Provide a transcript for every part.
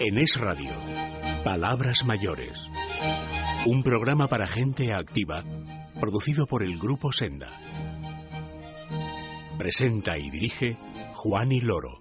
En Es Radio, Palabras Mayores. Un programa para gente activa, producido por el Grupo Senda. Presenta y dirige Juan y Loro.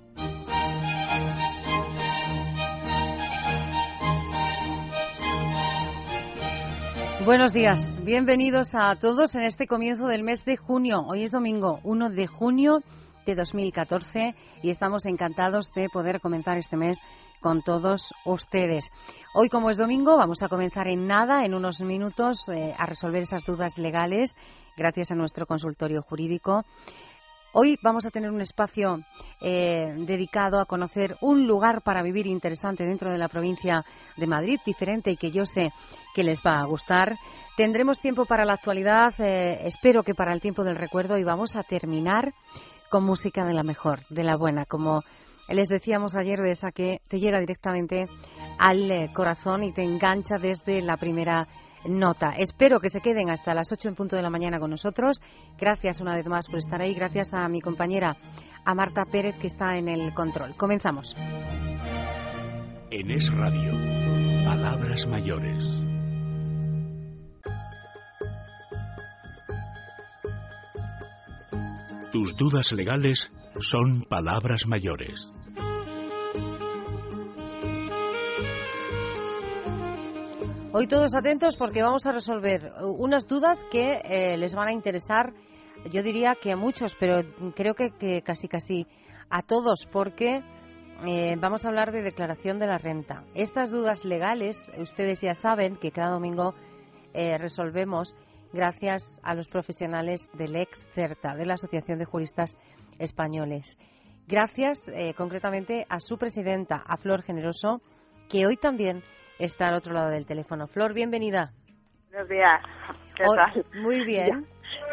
Buenos días, bienvenidos a todos en este comienzo del mes de junio. Hoy es domingo 1 de junio de 2014 y estamos encantados de poder comenzar este mes con todos ustedes. Hoy, como es domingo, vamos a comenzar en nada, en unos minutos, eh, a resolver esas dudas legales gracias a nuestro consultorio jurídico. Hoy vamos a tener un espacio eh, dedicado a conocer un lugar para vivir interesante dentro de la provincia de Madrid, diferente y que yo sé que les va a gustar. Tendremos tiempo para la actualidad, eh, espero que para el tiempo del recuerdo y vamos a terminar con música de la mejor, de la buena, como les decíamos ayer de esa que te llega directamente al eh, corazón y te engancha desde la primera nota. Espero que se queden hasta las 8 en punto de la mañana con nosotros. Gracias una vez más por estar ahí. Gracias a mi compañera, a Marta Pérez, que está en el control. Comenzamos. En Es Radio, Palabras Mayores. Tus dudas legales son palabras mayores. Hoy todos atentos porque vamos a resolver unas dudas que eh, les van a interesar, yo diría que a muchos, pero creo que, casi casi a todos, porque eh, vamos a hablar de declaración de la renta. Estas dudas legales, ustedes ya saben que cada domingo eh, resolvemos gracias a los profesionales del ex CERTA, de la Asociación de Juristas Españoles. Gracias concretamente a su presidenta, a Flor Generoso, que hoy también está al otro lado del teléfono. Flor, bienvenida. Buenos días. ¿Qué tal? Muy bien.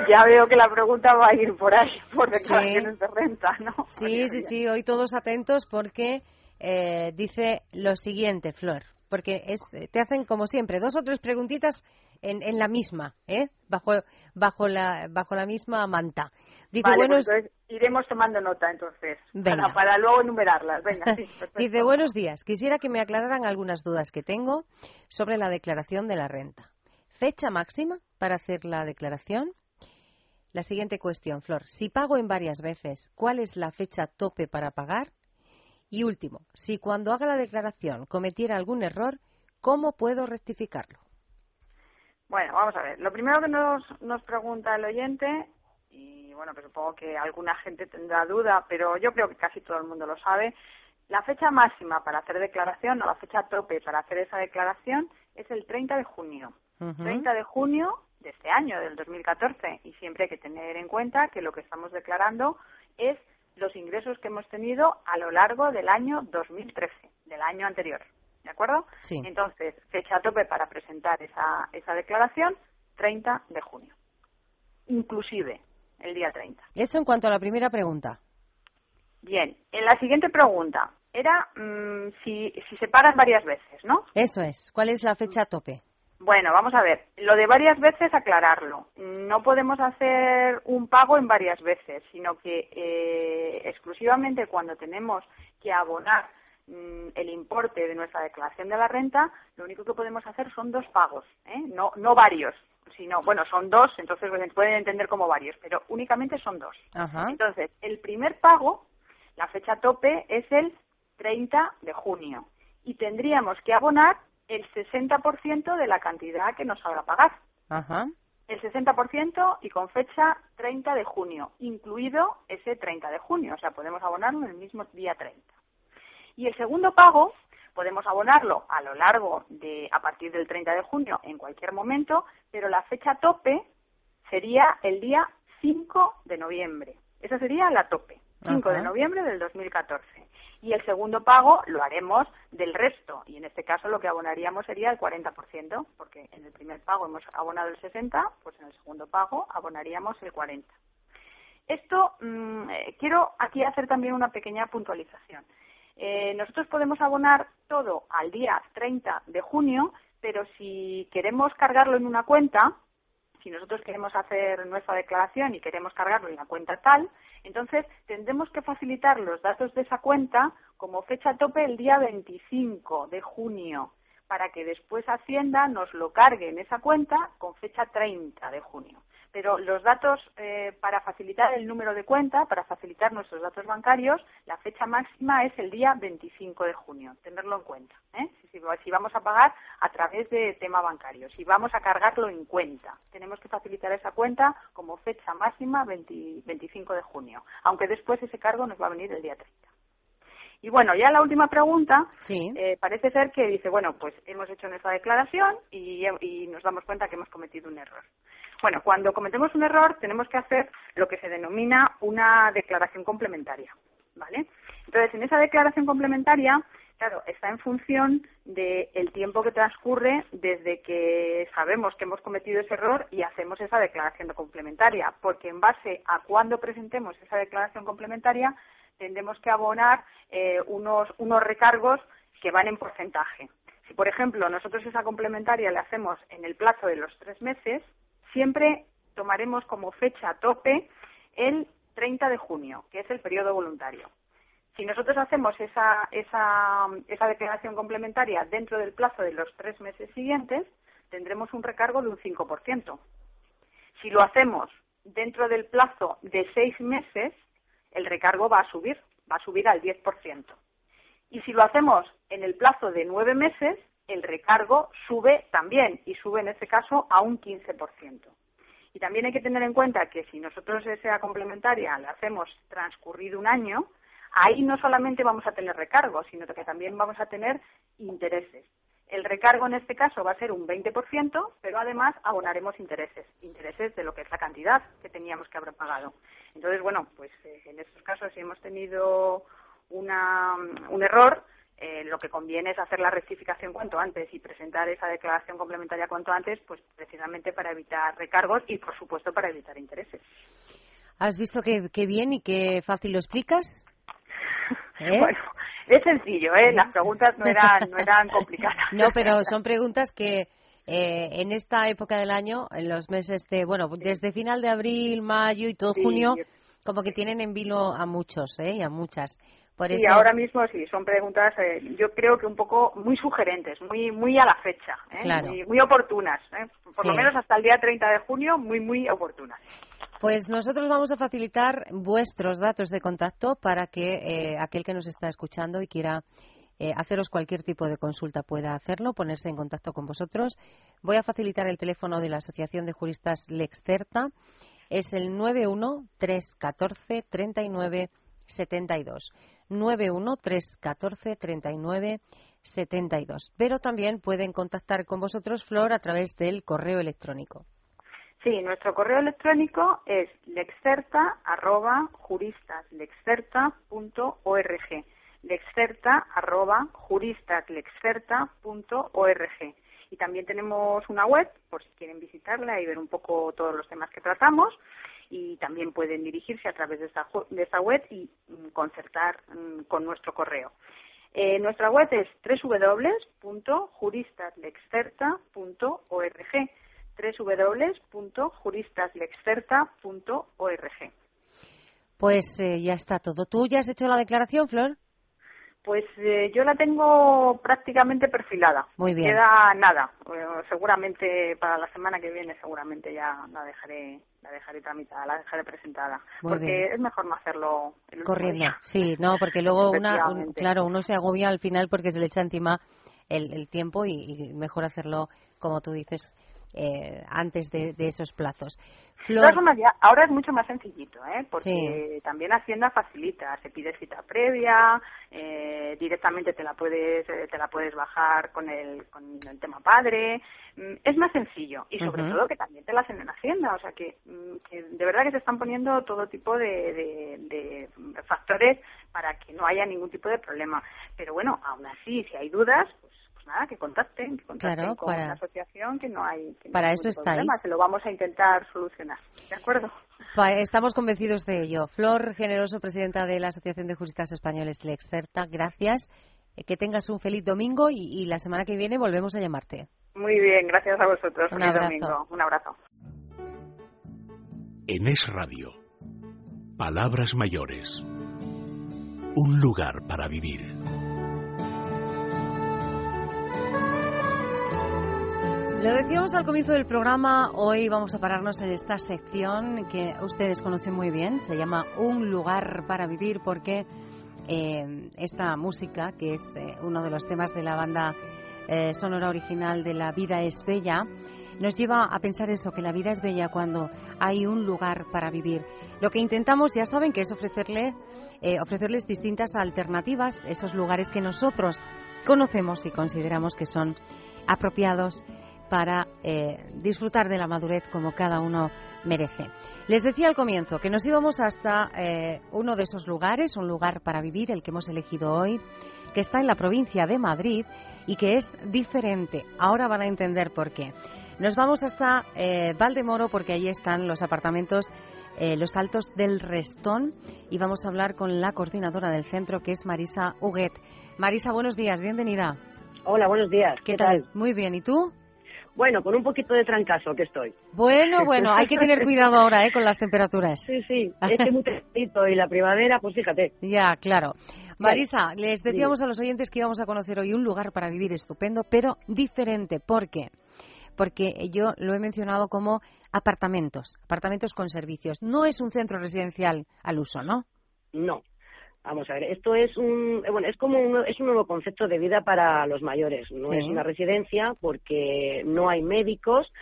Ya, veo que la pregunta va a ir por ahí, por declaraciones de renta, ¿no? Sí, sí, sí. Hoy todos atentos porque eh, dice lo siguiente, Flor. Porque es, te hacen, como siempre, dos o tres preguntitas en, en la misma, ¿eh? Bajo, bajo, la, bajo la misma manta. Dice, buenos... Pues iremos tomando nota entonces, para, para, luego enumerarlas. Venga, sí, Dice, buenos días. Quisiera que me aclararan algunas dudas que tengo sobre la declaración de la renta. ¿Fecha máxima para hacer la declaración? La siguiente cuestión, Flor. Si pago en varias veces, ¿cuál es la fecha tope para pagar? Y último, si cuando haga la declaración cometiera algún error, ¿cómo puedo rectificarlo? Bueno, vamos a ver. Lo primero que nos, nos pregunta el oyente y bueno, pues supongo que alguna gente tendrá duda, pero yo creo que casi todo el mundo lo sabe. La fecha máxima para hacer declaración o la fecha tope para hacer esa declaración es el 30 de junio. 30 de junio de este año, del 2014. Y siempre hay que tener en cuenta que lo que estamos declarando es los ingresos que hemos tenido a lo largo del año 2013, del año anterior. ¿De acuerdo? Sí. Entonces, fecha tope para presentar esa, esa declaración, 30 de junio. Inclusive, el día 30. Eso en cuanto a la primera pregunta. Bien, en la siguiente pregunta era mm, si, si se pagan varias veces, ¿no? Eso es. ¿Cuál es la fecha tope? Bueno, vamos a ver. Lo de varias veces, aclararlo. No podemos hacer un pago en varias veces, sino que eh, exclusivamente cuando tenemos que abonar mm, el importe de nuestra declaración de la renta, lo único que podemos hacer son dos pagos, ¿eh? no, no varios sino, bueno, son dos, entonces pues, pueden entender como varios, pero únicamente son dos. Entonces, el primer pago, la fecha tope, es el 30 de junio y tendríamos que abonar el 60% de la cantidad que nos haga pagar. Ajá. El 60% y con fecha 30 de junio, incluido ese 30 de junio, o sea, podemos abonarlo en el mismo día 30. Y el segundo pago Podemos abonarlo a lo largo de, a partir del 30 de junio, en cualquier momento, pero la fecha tope sería el día 5 de noviembre. Esa sería la tope, 5 de noviembre del 2014. Y el segundo pago lo haremos del resto, y en este caso lo que abonaríamos sería el 40%, porque en el primer pago hemos abonado el 60%, pues en el segundo pago abonaríamos el 40%. Esto mm, eh, quiero aquí hacer también una pequeña puntualización. Eh, nosotros podemos abonar todo al día 30 de junio, pero si queremos cargarlo en una cuenta, si nosotros queremos hacer nuestra declaración y queremos cargarlo en la cuenta tal, entonces tendremos que facilitar los datos de esa cuenta como fecha tope el día 25 de junio para que después Hacienda nos lo cargue en esa cuenta con fecha 30 de junio pero los datos eh, para facilitar el número de cuenta, para facilitar nuestros datos bancarios, la fecha máxima es el día 25 de junio, tenerlo en cuenta. ¿eh? Si, vamos a pagar a través de tema bancario, si vamos a cargarlo en cuenta, tenemos que facilitar esa cuenta como fecha máxima 25 de junio, aunque después ese cargo nos va a venir el día 30. Y bueno, ya la última pregunta, eh, parece ser que dice, bueno, pues hemos hecho nuestra declaración y nos damos cuenta que hemos cometido un error. Bueno, cuando cometemos un error tenemos que hacer lo que se denomina una declaración complementaria, ¿vale? Entonces, en esa declaración complementaria, claro, está en función del tiempo que transcurre desde que sabemos que hemos cometido ese error y hacemos esa declaración complementaria, porque en base a cuándo presentemos esa declaración complementaria tendremos que abonar eh, unos, unos recargos que van en porcentaje. Si, por ejemplo, nosotros esa complementaria la hacemos en el plazo de los tres meses, siempre tomaremos como fecha tope el 30 de junio, que es el periodo voluntario. Si nosotros hacemos esa, esa, esa declaración complementaria dentro del plazo de los tres meses siguientes, tendremos un recargo de un 5%. Si lo hacemos dentro del plazo de seis meses, el recargo va a subir, va a subir al 10%. Y si lo hacemos en el plazo de nueve meses, el recargo sube también y sube en este caso a un 15%. Y también hay que tener en cuenta que si nosotros esa complementaria la hacemos transcurrido un año, ahí no solamente vamos a tener recargo, sino que también vamos a tener intereses. El recargo en este caso va a ser un 20%, pero además abonaremos intereses, intereses de lo que es la cantidad que teníamos que haber pagado. Entonces, bueno, pues eh, en estos casos si hemos tenido una, un error, eh, lo que conviene es hacer la rectificación cuanto antes y presentar esa declaración complementaria cuanto antes, pues precisamente para evitar recargos y, por supuesto, para evitar intereses. ¿Has visto qué, bien y qué fácil lo explicas? ¿Eh? bueno, es sencillo, ¿eh? Las preguntas no eran, no eran complicadas. no, pero son preguntas que eh, en esta época del año, en los meses de, bueno, desde final de abril, mayo y todo junio, como que tienen en vilo a muchos, ¿eh? Y a muchas. Y ahora mismo sí, son preguntas, eh, yo creo que un poco muy sugerentes, muy muy a la fecha, ¿eh? muy, oportunas, ¿eh? por lo menos hasta el día 30 de junio, muy muy oportunas. Pues nosotros vamos a facilitar vuestros datos de contacto para que aquel que nos está escuchando y quiera haceros cualquier tipo de consulta pueda hacerlo, ponerse en contacto con vosotros. Voy a facilitar el teléfono de la Asociación de Juristas Lexcerta. Es el 91 314 39 72. 913143972. Pero también pueden contactar con vosotros, Flor, a través del correo electrónico. Sí, nuestro correo electrónico es lexerta@juristaslexerta.org. Lexerta@juristaslexerta.org. Y también tenemos una web, por si quieren visitarla y ver un poco todos los temas que tratamos y también pueden dirigirse a través de esta, de esta web y mm, concertar mm, con nuestro correo. Eh, nuestra web es www.juristaslexperta.org www.juristaslexperta.org Pues eh, ya está todo. ¿Tú ya has hecho la declaración, Flor? Pues eh, yo la tengo prácticamente perfilada. Muy bien. Queda nada. seguramente para la semana que viene seguramente ya la dejaré la dejaré tramitada, la dejaré presentada. porque es mejor no hacerlo corriendo. Sí, no, porque luego una, claro, uno se agobia al final porque se le echa encima el, el tiempo y mejor hacerlo como tú dices eh, antes de, esos plazos. ahora es mucho más sencillito, ¿eh? porque también Hacienda facilita, se pide cita previa, eh, directamente te la puedes eh, te la puedes bajar con el, con el tema padre, mm, es más sencillo y sobre todo que también te la hacen en Hacienda, o sea que, mm, de verdad que se están poniendo todo tipo de, de factores para que no haya ningún tipo de problema. Pero bueno, aún así, si hay dudas, pues nada, que contacten, que contacten con la asociación, que no hay para eso problema, se lo vamos a intentar solucionar. ¿De acuerdo? Estamos convencidos de ello. Flor Generoso, presidenta de la Asociación de Juristas Españoles, la experta, gracias. Eh, que tengas un feliz domingo y, la semana que viene volvemos a llamarte. Muy bien, gracias a vosotros. Un abrazo. Domingo. Un abrazo. En Es Radio. Palabras mayores. Un lugar para vivir. Lo decíamos al comienzo del programa, hoy vamos a pararnos en esta sección que ustedes conocen muy bien, se llama Un lugar para vivir porque eh, esta música, que es eh, uno de los temas de la banda eh, sonora original de La vida es bella, nos lleva a pensar eso, que la vida es bella cuando hay un lugar para vivir. Lo que intentamos, ya saben, que es ofrecerle, ofrecerles distintas alternativas, esos lugares que nosotros conocemos y consideramos que son apropiados para eh, disfrutar de la madurez como cada uno merece. Les decía al comienzo que nos íbamos hasta eh, uno de esos lugares, un lugar para vivir, el que hemos elegido hoy, que está en la provincia de Madrid y que es diferente. Ahora van a entender por qué. Nos vamos hasta eh, Valdemoro porque allí están los apartamentos Los Altos del Restón y vamos a hablar con la coordinadora del centro que es Marisa Huguet. Marisa, buenos días, bienvenida. Hola, buenos días. ¿Qué, tal? Muy bien, ¿y tú? Bueno, con un poquito de trancazo que estoy. Bueno, bueno, hay que tener cuidado ahora ¿eh? con las temperaturas. Sí, sí, este muy tempranito y la primavera, pues fíjate. Ya, claro. Marisa, les decíamos a los oyentes que íbamos a conocer hoy un lugar para vivir estupendo, pero diferente. ¿Por qué? Porque yo lo he mencionado como apartamentos, apartamentos con servicios. No es un centro residencial al uso, ¿no? No, Vamos a ver, esto es un, eh, bueno, es como un, es un nuevo concepto de vida para los mayores. No es una residencia porque no hay médicos.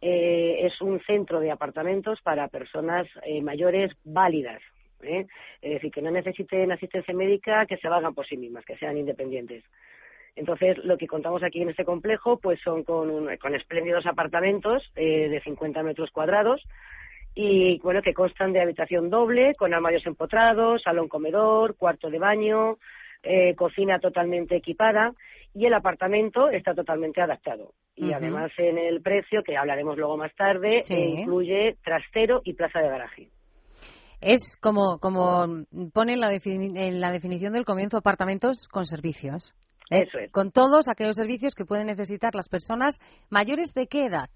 Eh, es un centro de apartamentos para personas eh, mayores válidas. Es decir, que no necesiten asistencia médica, que se valgan por sí mismas, que sean independientes. Entonces, lo que contamos aquí en este complejo, pues son con, con espléndidos apartamentos de 50 metros cuadrados, y bueno, que constan de habitación doble, con armarios empotrados, salón comedor, cuarto de baño, eh, cocina totalmente equipada y el apartamento está totalmente adaptado. Y además en el precio, que hablaremos luego más tarde, incluye trastero y plaza de garaje. Es como, como pone en la, en la definición del comienzo apartamentos con servicios. ¿eh? Eso es. Con todos aquellos servicios que pueden necesitar las personas mayores de qué edad.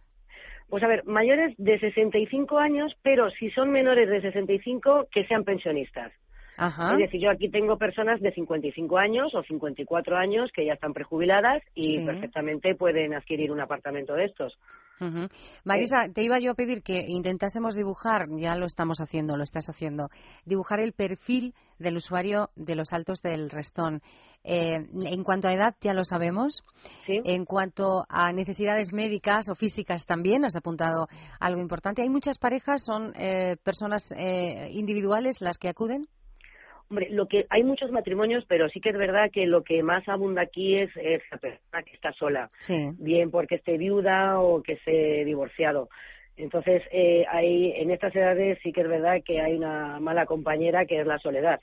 Pues a ver, mayores de 65 años, pero si son menores de 65, que sean pensionistas. Ajá. Es decir, yo aquí tengo personas de 55 años o 54 años que ya están prejubiladas y perfectamente pueden adquirir un apartamento de estos. Marisa, te iba yo a pedir que intentásemos dibujar, ya lo estamos haciendo, lo estás haciendo, dibujar el perfil del usuario de los altos del Restón. Eh, en cuanto a edad, ya lo sabemos. En cuanto a necesidades médicas o físicas también, has apuntado algo importante. ¿Hay muchas parejas? ¿Son eh, personas eh, individuales las que acuden? Hombre, lo que hay muchos matrimonios, pero sí que es verdad que lo que más abunda aquí es, la persona que está sola, bien porque esté viuda o que esté divorciado. Entonces, eh, hay, en estas edades sí que es verdad que hay una mala compañera que es la soledad.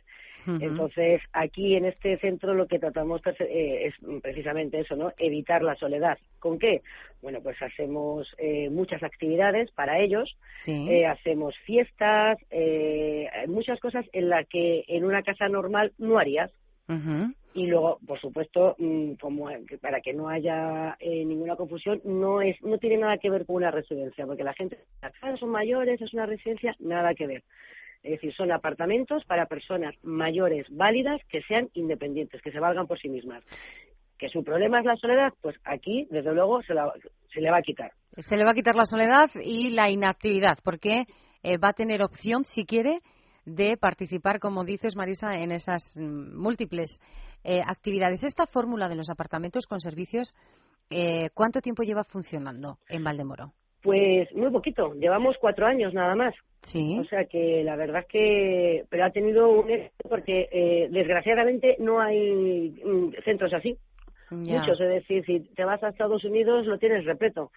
Entonces, aquí en este centro lo que tratamos eh, es precisamente eso, ¿no? Evitar la soledad. ¿Con qué? Bueno, pues hacemos eh, muchas actividades para ellos, eh, hacemos fiestas, muchas cosas en las que en una casa normal no harías. Y luego, por supuesto, mm, como para que no haya ninguna confusión, no es no tiene nada que ver con una residencia, porque la gente, las casas son mayores, es una residencia, nada que ver. Es decir, son apartamentos para personas mayores válidas que sean independientes, que se valgan por sí mismas. Que su problema es la soledad, pues aquí, desde luego, se, le va a quitar. Se le va a quitar la soledad y la inactividad, porque eh, va a tener opción, si quiere, de participar, como dices, Marisa, en esas mm, múltiples eh, actividades. Esta fórmula de los apartamentos con servicios, eh, ¿cuánto tiempo lleva funcionando en Valdemoro? Pues muy poquito, llevamos cuatro años nada más. Sí. O sea que la verdad es que, pero ha tenido un éxito porque eh, desgraciadamente no hay mm, centros así. Muchos, es decir, si te vas a Estados Unidos lo tienes repleto.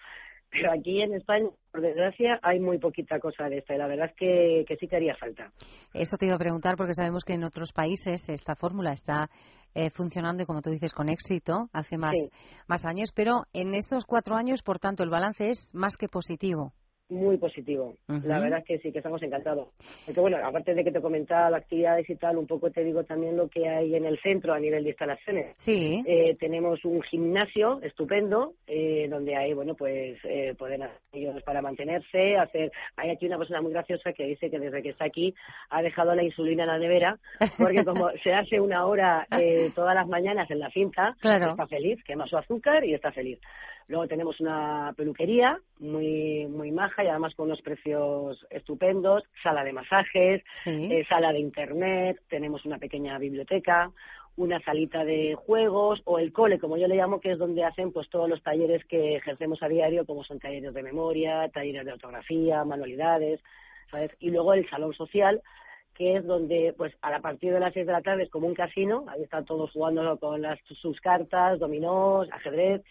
Pero aquí en España, por desgracia, hay muy poquita cosa de esta y la verdad es que, que sí que haría falta. Eso te iba a preguntar porque sabemos que en otros países esta fórmula está eh, funcionando y, como tú dices, con éxito hace más, más años, pero en estos cuatro años, por tanto, el balance es más que positivo. Muy positivo. La verdad es que sí, que estamos encantados. Porque bueno, aparte de que te comentaba actividades y tal, un poco te digo también lo que hay en el centro a nivel de instalaciones. Sí. Eh, tenemos un gimnasio estupendo, eh, donde hay, bueno, pues eh, pueden hacer ellos para mantenerse, hacer... Hay aquí una persona muy graciosa que dice que desde que está aquí ha dejado la insulina en la nevera, porque como se hace una hora eh, todas las mañanas en la cinta, está feliz, quema su azúcar y está feliz. Luego tenemos una peluquería muy muy maja y además con unos precios estupendos, sala de masajes, eh, sala de internet, tenemos una pequeña biblioteca, una salita de juegos o el cole, como yo le llamo, que es donde hacen pues todos los talleres que ejercemos a diario, como son talleres de memoria, talleres de ortografía, manualidades, ¿sabes? Y luego el salón social, que es donde, pues, a partir de las seis de la tarde es como un casino, ahí están todos jugando con las, sus cartas, dominós, ajedrez,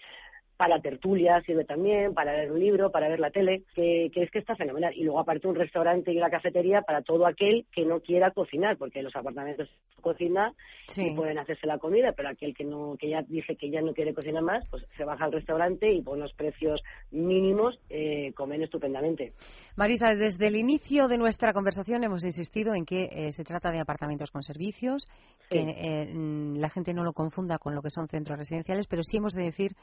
para tertulia sirve también, para leer un libro, para ver la tele, que, es que está fenomenal. Y luego aparte un restaurante y la cafetería para todo aquel que no quiera cocinar, porque los apartamentos cocina y pueden hacerse la comida, pero aquel que no que ya dice que ya no quiere cocinar más, pues se baja al restaurante y por unos precios mínimos eh, comen estupendamente. Marisa, desde el inicio de nuestra conversación hemos insistido en que eh, se trata de apartamentos con servicios, que eh, la gente no lo confunda con lo que son centros residenciales, pero sí hemos de decir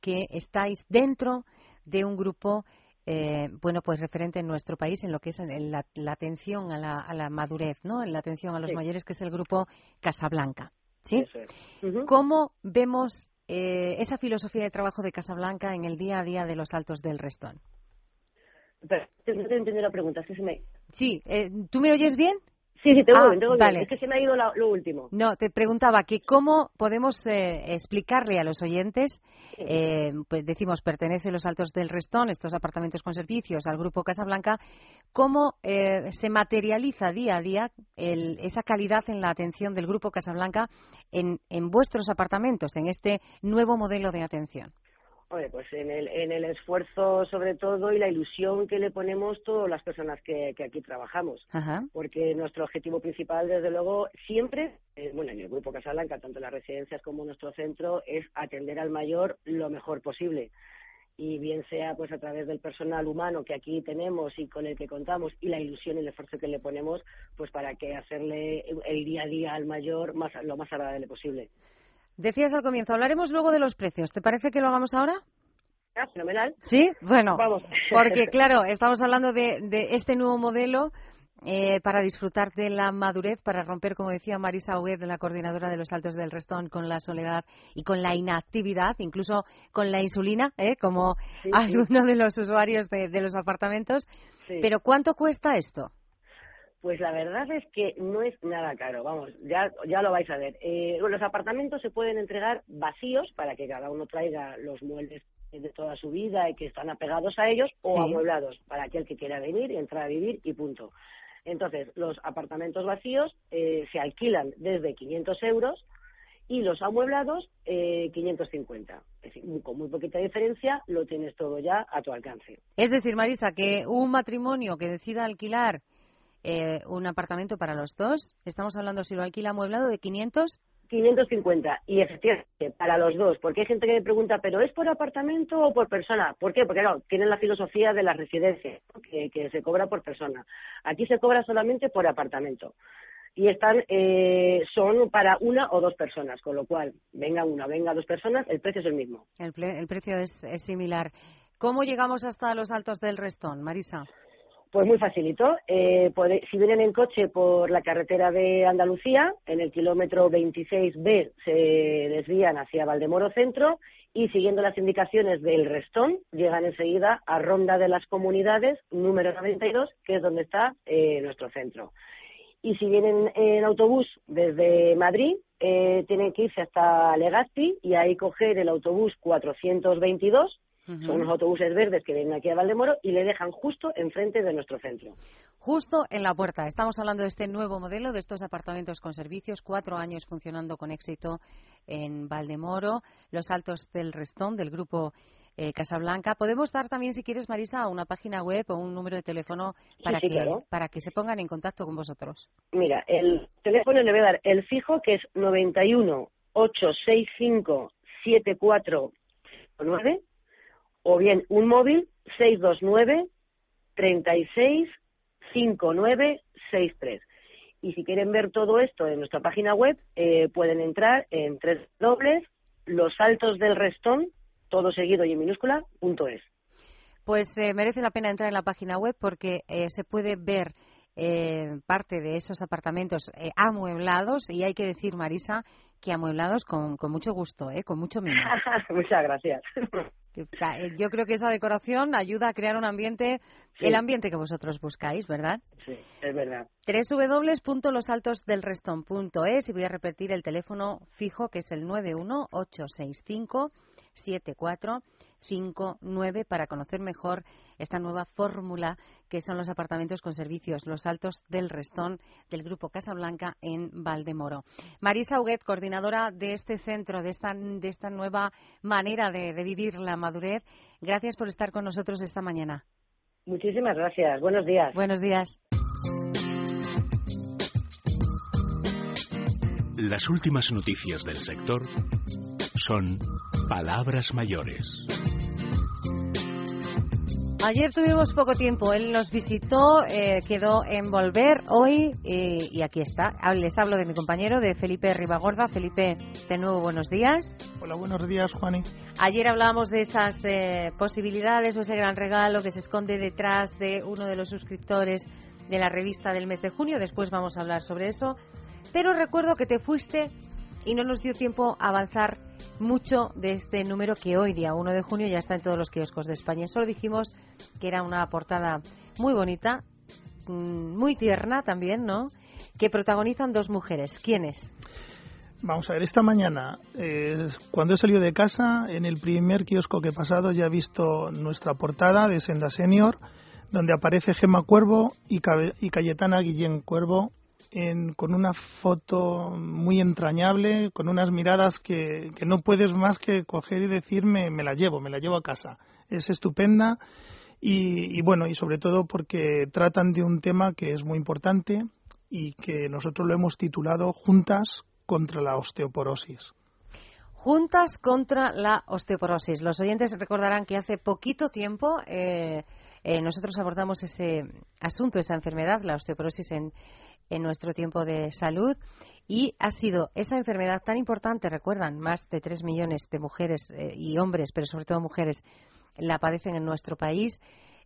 que estáis dentro de un grupo eh, bueno, pues referente en nuestro país en lo que es la, atención a la, madurez, ¿no? En la atención a los mayores, que es el grupo Casablanca, ¿sí? ¿Cómo vemos eh, esa filosofía de trabajo de Casablanca en el día a día de los altos del Restón? Pero, no te entiendo la pregunta, es que se me... Sí, eh, ¿tú me oyes bien? Sí, sí, tengo, ah, tengo vale. Es que se me ha ido lo último. No, te preguntaba que cómo podemos eh, explicarle a los oyentes, eh, pues decimos, pertenece los Altos del Restón, estos apartamentos con servicios, al Grupo Casablanca, cómo eh, se materializa día a día esa calidad en la atención del Grupo Casablanca en, en vuestros apartamentos, en este nuevo modelo de atención pues en el, en el esfuerzo sobre todo y la ilusión que le ponemos todas las personas que, aquí trabajamos. Porque nuestro objetivo principal, desde luego, siempre, eh, bueno, en el Grupo Casablanca, tanto las residencias como nuestro centro, es atender al mayor lo mejor posible. Y bien sea pues a través del personal humano que aquí tenemos y con el que contamos y la ilusión y el esfuerzo que le ponemos, pues para que hacerle el día a día al mayor más, lo más agradable posible. Decías al comienzo, hablaremos luego de los precios. ¿Te parece que lo hagamos ahora? Ah, fenomenal. Sí, bueno, Vamos. porque claro, estamos hablando de, este nuevo modelo eh, para disfrutar de la madurez, para romper, como decía Marisa Huguet, la coordinadora de los Altos del Restón, con la soledad y con la inactividad, incluso con la insulina, ¿eh? como alguno de los usuarios de, los apartamentos. Pero ¿cuánto cuesta esto? Pues la verdad es que no es nada caro, vamos, ya, ya lo vais a ver. Eh, los apartamentos se pueden entregar vacíos para que cada uno traiga los muebles de toda su vida y que están apegados a ellos o amueblados para aquel que quiera venir y entrar a vivir y punto. Entonces, los apartamentos vacíos eh, se alquilan desde 500 euros y los amueblados eh, 550. Es decir, con muy poquita diferencia lo tienes todo ya a tu alcance. Es decir, Marisa, que un matrimonio que decida alquilar eh, un apartamento para los dos, estamos hablando si lo alquila amueblado de 500. 550 y efectivamente para los dos, porque hay gente que me pregunta, ¿pero es por apartamento o por persona? ¿Por qué? Porque no, tienen la filosofía de la residencia, que, se cobra por persona. Aquí se cobra solamente por apartamento y están eh, son para una o dos personas, con lo cual venga una, venga dos personas, el precio es el mismo. El, el precio es, es similar. ¿Cómo llegamos hasta los altos del Restón, Marisa? Pues muy facilito. Eh, si vienen en coche por la carretera de Andalucía, en el kilómetro 26B se desvían hacia Valdemoro Centro y siguiendo las indicaciones del Restón llegan enseguida a Ronda de las Comunidades número 92, que es donde está eh, nuestro centro. Y si vienen en autobús desde Madrid, eh, tienen que irse hasta Legazpi y ahí coger el autobús 422 son unos autobuses verdes que vienen aquí a Valdemoro y le dejan justo enfrente de nuestro centro. Justo en la puerta. Estamos hablando de este nuevo modelo, de estos apartamentos con servicios, cuatro años funcionando con éxito en Valdemoro, los altos del Restón, del grupo eh, Casablanca. Podemos dar también, si quieres, Marisa, una página web o un número de teléfono para, que, para que se pongan en contacto con vosotros. Mira, el teléfono le voy a dar el fijo que es 91 865 7409 o bien un móvil 629 36 5963. Y si quieren ver todo esto en nuestra página web, eh, pueden entrar en tres dobles, los saltos del restón, todo seguido y en minúscula, punto es. Pues eh, merece la pena entrar en la página web porque eh, se puede ver parte de esos apartamentos amueblados y hay que decir, Marisa, que amueblados con, con mucho gusto, con mucho mimo. Muchas gracias. Yo creo que esa decoración ayuda a crear un ambiente, el ambiente que vosotros buscáis, ¿verdad? Sí, es verdad. www.losaltosdelrestón.es y voy a repetir el teléfono fijo que es el 91865 74 59 para conocer mejor esta nueva fórmula que son los apartamentos con servicios, los altos del Restón del Grupo Casablanca en Valdemoro. Marisa Huguet, coordinadora de este centro, de esta, de esta nueva manera de, de vivir la madurez, gracias por estar con nosotros esta mañana. Muchísimas gracias. Buenos días. Buenos días. Las últimas noticias del sector son palabras mayores. Ayer tuvimos poco tiempo, él nos visitó, eh, quedó en volver hoy eh, y aquí está. Les hablo de mi compañero, de Felipe Ribagorda. Felipe, de nuevo buenos días. Hola, buenos días, Juani. Ayer hablábamos de esas eh, posibilidades o ese gran regalo que se esconde detrás de uno de los suscriptores de la revista del mes de junio. Después vamos a hablar sobre eso. Pero recuerdo que te fuiste y no nos dio tiempo a avanzar mucho de este número que hoy, día 1 de junio, ya está en todos los kioscos de España. Solo dijimos que era una portada muy bonita, mm, muy tierna también, ¿no? Que protagonizan dos mujeres. ¿Quiénes? Vamos a ver, esta mañana, eh, cuando he salido de casa, en el primer kiosco que he pasado ya he visto nuestra portada de Senda Senior, donde aparece Gemma Cuervo y Cayetana Guillén Cuervo con una foto muy entrañable, con unas miradas que, no puedes más que coger y decirme, me la llevo, me la llevo a casa. Es estupenda y, bueno, y sobre todo porque tratan de un tema que es muy importante y que nosotros lo hemos titulado Juntas contra la osteoporosis. Juntas contra la osteoporosis. Los oyentes recordarán que hace poquito tiempo eh, eh, nosotros abordamos ese asunto, esa enfermedad, la osteoporosis en, en nuestro tiempo de salud y ha sido esa enfermedad tan importante, recuerdan, más de tres millones de mujeres eh, y hombres, pero sobre todo mujeres, la padecen en nuestro país,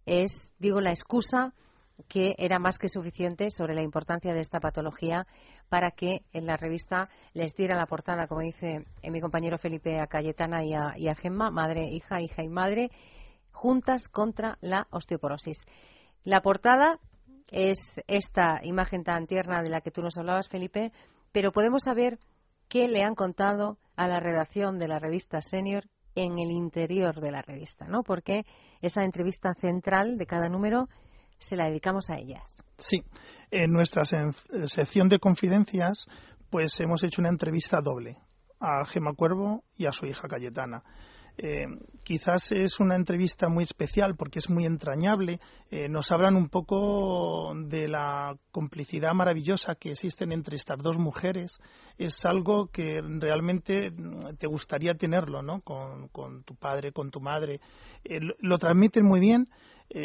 es, digo, la excusa que era más que suficiente sobre la importancia de esta patología para que en la revista les diera la portada, como dice eh, mi compañero Felipe a Cayetana y a, y a Gemma, madre, hija, hija y madre, juntas contra la osteoporosis. La portada es esta imagen tan tierna de la que tú nos hablabas, Felipe, pero podemos saber qué le han contado a la redacción de la revista Senior en el interior de la revista, ¿no? Porque esa entrevista central de cada número se la dedicamos a ellas. Sí, en nuestra sección de confidencias, pues hemos hecho una entrevista doble a Gema Cuervo y a su hija Cayetana. Eh, quizás es una entrevista muy especial porque es muy entrañable. Eh, nos hablan un poco de la complicidad maravillosa que existen entre estas dos mujeres. Es algo que realmente te gustaría tenerlo, ¿no? Con, tu padre, con tu madre. Eh, lo transmiten muy bien.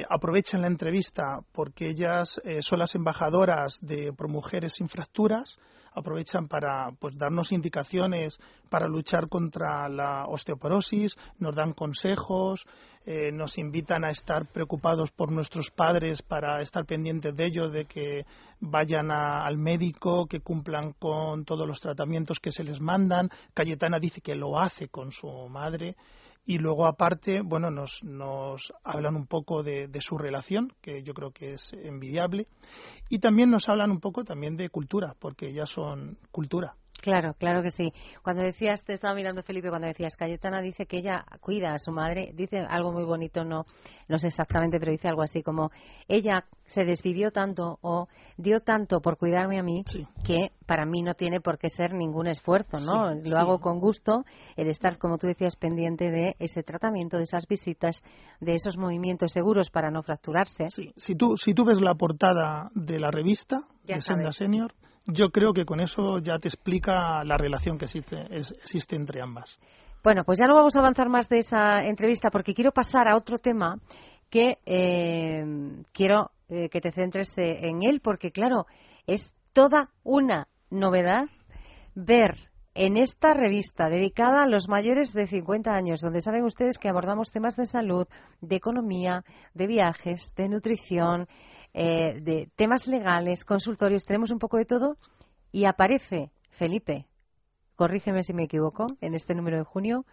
aprovechan la entrevista porque ellas son las embajadoras de Pro Mujeres Sin Fracturas aprovechan para pues darnos indicaciones para luchar contra la osteoporosis, nos dan consejos, eh, nos invitan a estar preocupados por nuestros padres para estar pendientes de ellos, de que vayan al médico, que cumplan con todos los tratamientos que se les mandan. Cayetana dice que lo hace con su madre y luego aparte bueno nos, nos hablan un poco de, de, su relación que yo creo que es envidiable y también nos hablan un poco también de cultura porque ellas son cultura Claro, claro que sí. Cuando decías, te estaba mirando Felipe, cuando decías, Cayetana dice que ella cuida a su madre, dice algo muy bonito, no, no sé exactamente, pero dice algo así como, ella se desvivió tanto o dio tanto por cuidarme a mí que para mí no tiene por qué ser ningún esfuerzo, ¿no? Lo hago con gusto, el estar, como tú decías, pendiente de ese tratamiento, de esas visitas, de esos movimientos seguros para no fracturarse. Sí, si tú, si tú ves la portada de la revista de Senda Senior, yo creo que con eso ya te explica la relación que existe, existe entre ambas. Bueno, pues ya no vamos a avanzar más de esa entrevista porque quiero pasar a otro tema que eh, quiero eh, que te centres en él, porque claro, es toda una novedad ver en esta revista dedicada a los mayores de 50 años, donde saben ustedes que abordamos temas de salud, de economía, de viajes, de nutrición, eh, de temas legales, consultorios, tenemos un poco de todo, y aparece, Felipe, corrígeme si me equivoco, en este número de junio,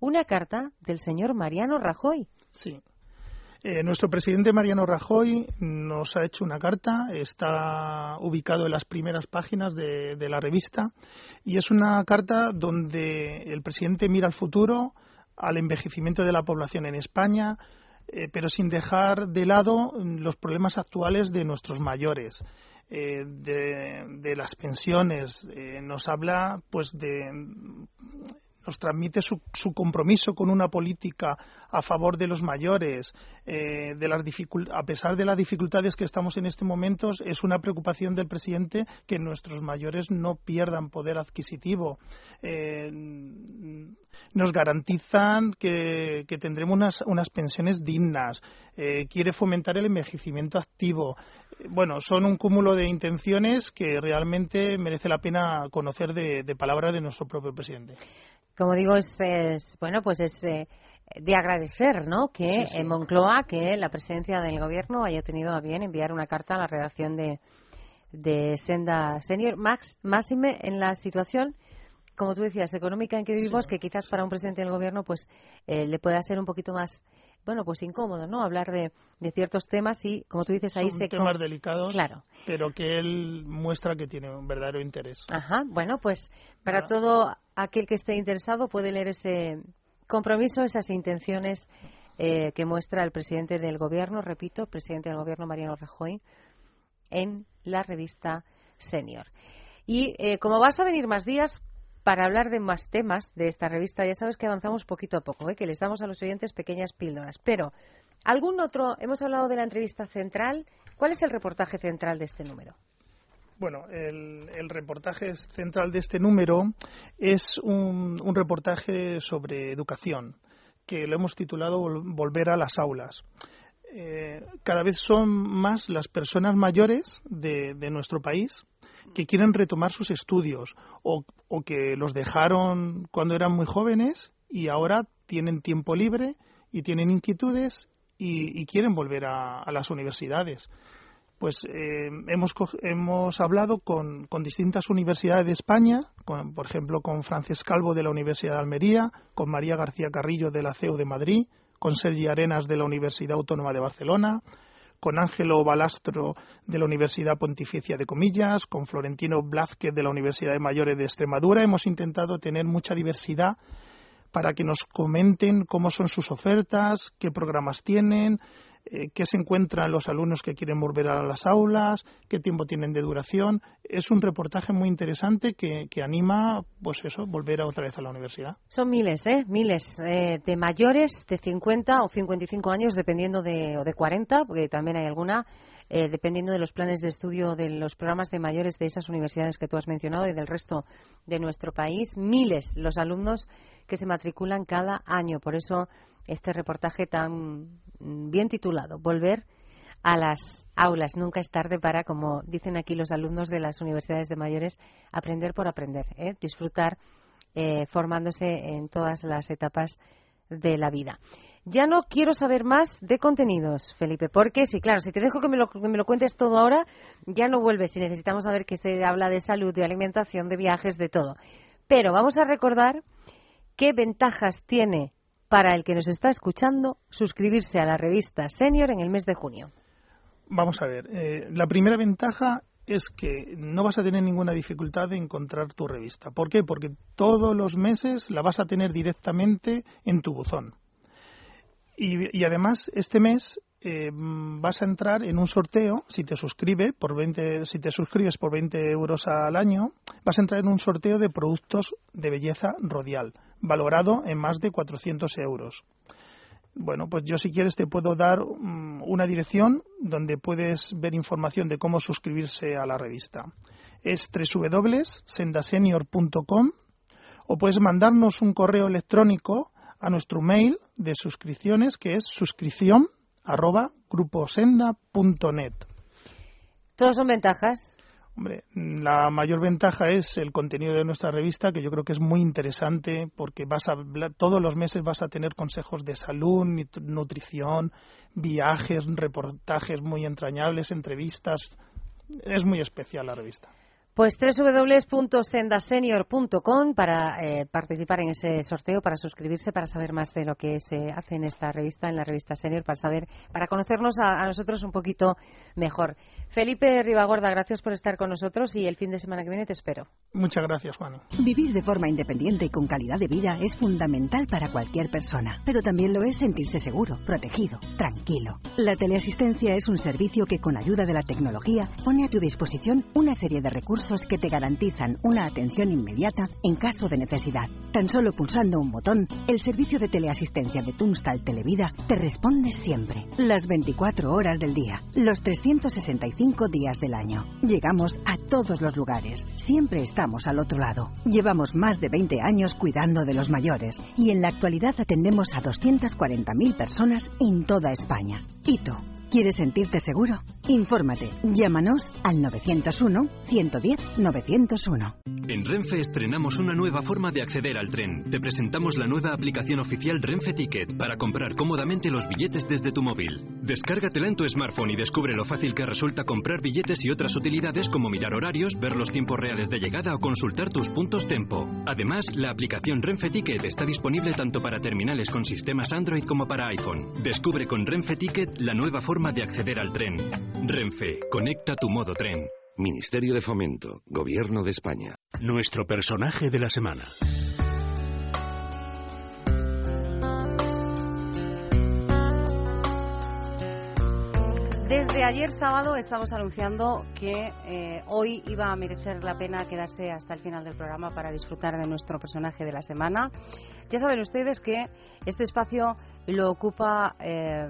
una carta del señor Mariano Rajoy. Sí. Eh, nuestro presidente Mariano Rajoy nos ha hecho una carta, está ubicado en las primeras páginas de, la revista y es una carta donde el presidente mira al futuro, al envejecimiento de la población en España, eh, pero sin dejar de lado los problemas actuales de nuestros mayores. Eh, de, las pensiones, nos habla pues de nos transmite su, compromiso con una política a favor de los mayores, eh, de las a pesar de las dificultades que estamos en este momento, es una preocupación del presidente que nuestros mayores no pierdan poder adquisitivo. Eh, nos garantizan que, tendremos unas, pensiones dignas, eh, quiere fomentar el envejecimiento activo. Bueno, son un cúmulo de intenciones que realmente merece la pena conocer de, de palabras de nuestro propio presidente como digo, es, bueno, pues es eh, de agradecer, ¿no? Que en Moncloa, que la presidencia del gobierno haya tenido a bien enviar una carta a la redacción de, de Senda Senior. Max, máxime en la situación, como tú decías, económica en que vivimos, que quizás para un presidente del gobierno, pues eh, le pueda ser un poquito más bueno, pues incómodo, ¿no? Hablar de, ciertos temas y, como tú dices, ahí Son se... temas delicados, claro. pero que él muestra que tiene un verdadero interés. Ajá, bueno, pues para todo aquel que esté interesado puede leer ese compromiso, esas intenciones eh, que muestra el presidente del Gobierno, repito, presidente del Gobierno, Mariano Rajoy, en la revista Senior. Y eh, como vas a venir más días, para hablar de más temas de esta revista. Ya sabes que avanzamos poquito a poco, ¿eh? que les damos a los oyentes pequeñas píldoras. Pero, ¿algún otro? Hemos hablado de la entrevista central. ¿Cuál es el reportaje central de este número? Bueno, el, reportaje central de este número es un, reportaje sobre educación, que lo hemos titulado Volver a las aulas. Eh, cada vez son más las personas mayores de nuestro país que quieren retomar sus estudios o, que los dejaron cuando eran muy jóvenes y ahora tienen tiempo libre y tienen inquietudes y, quieren volver a, las universidades. Pues eh, hemos, hemos hablado con, con, distintas universidades de España, con, por ejemplo con Frances Calvo de la Universidad de Almería, con María García Carrillo de la CEU de Madrid, con Sergi Arenas de la Universidad Autónoma de Barcelona, con Ángelo Balastro de la Universidad Pontificia de Comillas, con Florentino Blázquez de la Universidad de Mayores de Extremadura. Hemos intentado tener mucha diversidad para que nos comenten cómo son sus ofertas, qué programas tienen, eh, qué se encuentran los alumnos que quieren volver a las aulas, qué tiempo tienen de duración. Es un reportaje muy interesante que, anima, pues eso, volver otra vez a la universidad. Son miles, ¿eh? Miles eh, de mayores de 50 o 55 años, dependiendo de, o de 40, porque también hay alguna, eh, dependiendo de los planes de estudio de los programas de mayores de esas universidades que tú has mencionado y del resto de nuestro país. Miles los alumnos que se matriculan cada año. Por eso este reportaje tan bien titulado, Volver a las aulas. Nunca es tarde para, como dicen aquí los alumnos de las universidades de mayores, aprender por aprender, ¿eh? disfrutar eh, formándose en todas las etapas de la vida. Ya no quiero saber más de contenidos, Felipe, porque sí, claro, si te dejo que me lo, que me lo cuentes todo ahora, ya no vuelves y necesitamos saber que se habla de salud, de alimentación, de viajes, de todo. Pero vamos a recordar qué ventajas tiene para el que nos está escuchando suscribirse a la revista Senior en el mes de junio? Vamos a ver, eh, la primera ventaja es que no vas a tener ninguna dificultad de encontrar tu revista. ¿Por qué? Porque todos los meses la vas a tener directamente en tu buzón. Y, además, este mes eh, vas a entrar en un sorteo, si te, suscribe por 20, si te suscribes por 20 euros al año, vas a entrar en un sorteo de productos de belleza rodial valorado en más de 400 euros. Bueno, pues yo si quieres te puedo dar mm, una dirección donde puedes ver información de cómo suscribirse a la revista. Es www.sendasenior.com o puedes mandarnos un correo electrónico a nuestro mail de suscripciones que es suscripción arroba. Todos son ventajas. Hombre, la mayor ventaja es el contenido de nuestra revista, que yo creo que es muy interesante porque vas a todos los meses vas a tener consejos de salud, nutrición, viajes, reportajes muy entrañables, entrevistas. Es muy especial la revista. Pues www.sendasenior.com para eh, participar en ese sorteo, para suscribirse, para saber más de lo que se hace en esta revista, en la revista Senior, para saber, para conocernos a, nosotros un poquito mejor. Felipe Ribagorda, gracias por estar con nosotros y el fin de semana que viene te espero. Muchas gracias, Juan. Vivir de forma independiente y con calidad de vida es fundamental para cualquier persona, pero también lo es sentirse seguro, protegido, tranquilo. La teleasistencia es un servicio que con ayuda de la tecnología pone a tu disposición una serie de recursos que te garantizan una atención inmediata en caso de necesidad. Tan solo pulsando un botón, el servicio de teleasistencia de Tunstal Televida te responde siempre, las 24 horas del día, los 365 días del año. Llegamos a todos los lugares, siempre estamos al otro lado. Llevamos más de 20 años cuidando de los mayores y en la actualidad atendemos a 240.000 personas en toda España. Hito ¿Quieres sentirte seguro? Infórmate. Llámanos al 901-110-901. En Renfe estrenamos una nueva forma de acceder al tren. Te presentamos la nueva aplicación oficial Renfe Ticket para comprar cómodamente los billetes desde tu móvil. Descárgatela en tu smartphone y descubre lo fácil que resulta comprar billetes y otras utilidades como mirar horarios, ver los tiempos reales de llegada o consultar tus puntos tempo. Además, la aplicación Renfe Ticket está disponible tanto para terminales con sistemas Android como para iPhone. Descubre con Renfe Ticket la nueva forma de acceder al tren. Renfe, conecta tu modo tren. Ministerio de Fomento, Gobierno de España. Nuestro personaje de la semana. Desde ayer sábado estamos anunciando que eh, hoy iba a merecer la pena quedarse hasta el final del programa para disfrutar de nuestro personaje de la semana. Ya saben ustedes que este espacio lo ocupa eh,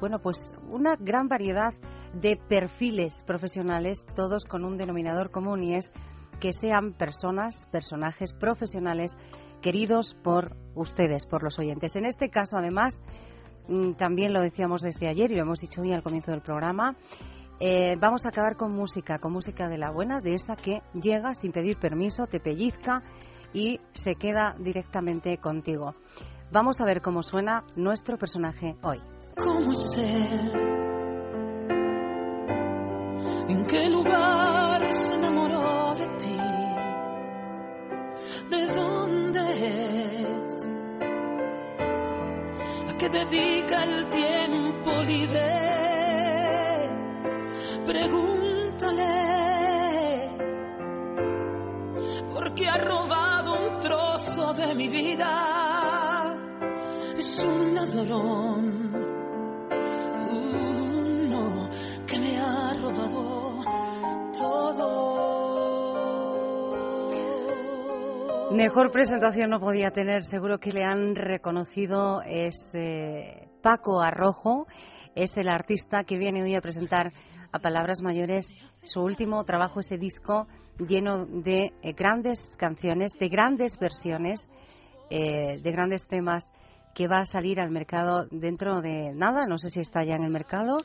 bueno, pues una gran variedad de perfiles profesionales, todos con un denominador común y es que sean personas, personajes profesionales queridos por ustedes, por los oyentes. En este caso, además, mm, también lo decíamos desde ayer y lo hemos dicho hoy al comienzo del programa, eh, vamos a acabar con música, con música de la buena, de esa que llega sin pedir permiso, te pellizca y se queda directamente contigo. Vamos a ver cómo suena nuestro personaje hoy. ¿Cómo ser? ¿En qué lugar se enamoró de ti? ¿De dónde es? ¿A qué dedica el tiempo libre? Pregúntale, porque ha robado un trozo de mi vida. Es un ladrón Mejor presentación no podía tener, seguro que le han reconocido, es Paco Arrojo, es el artista que viene hoy a presentar a Palabras Mayores su último trabajo, ese disco lleno de eh, grandes canciones, de grandes versiones, eh, de grandes temas que va a salir al mercado dentro de nada, no sé si está ya en el mercado,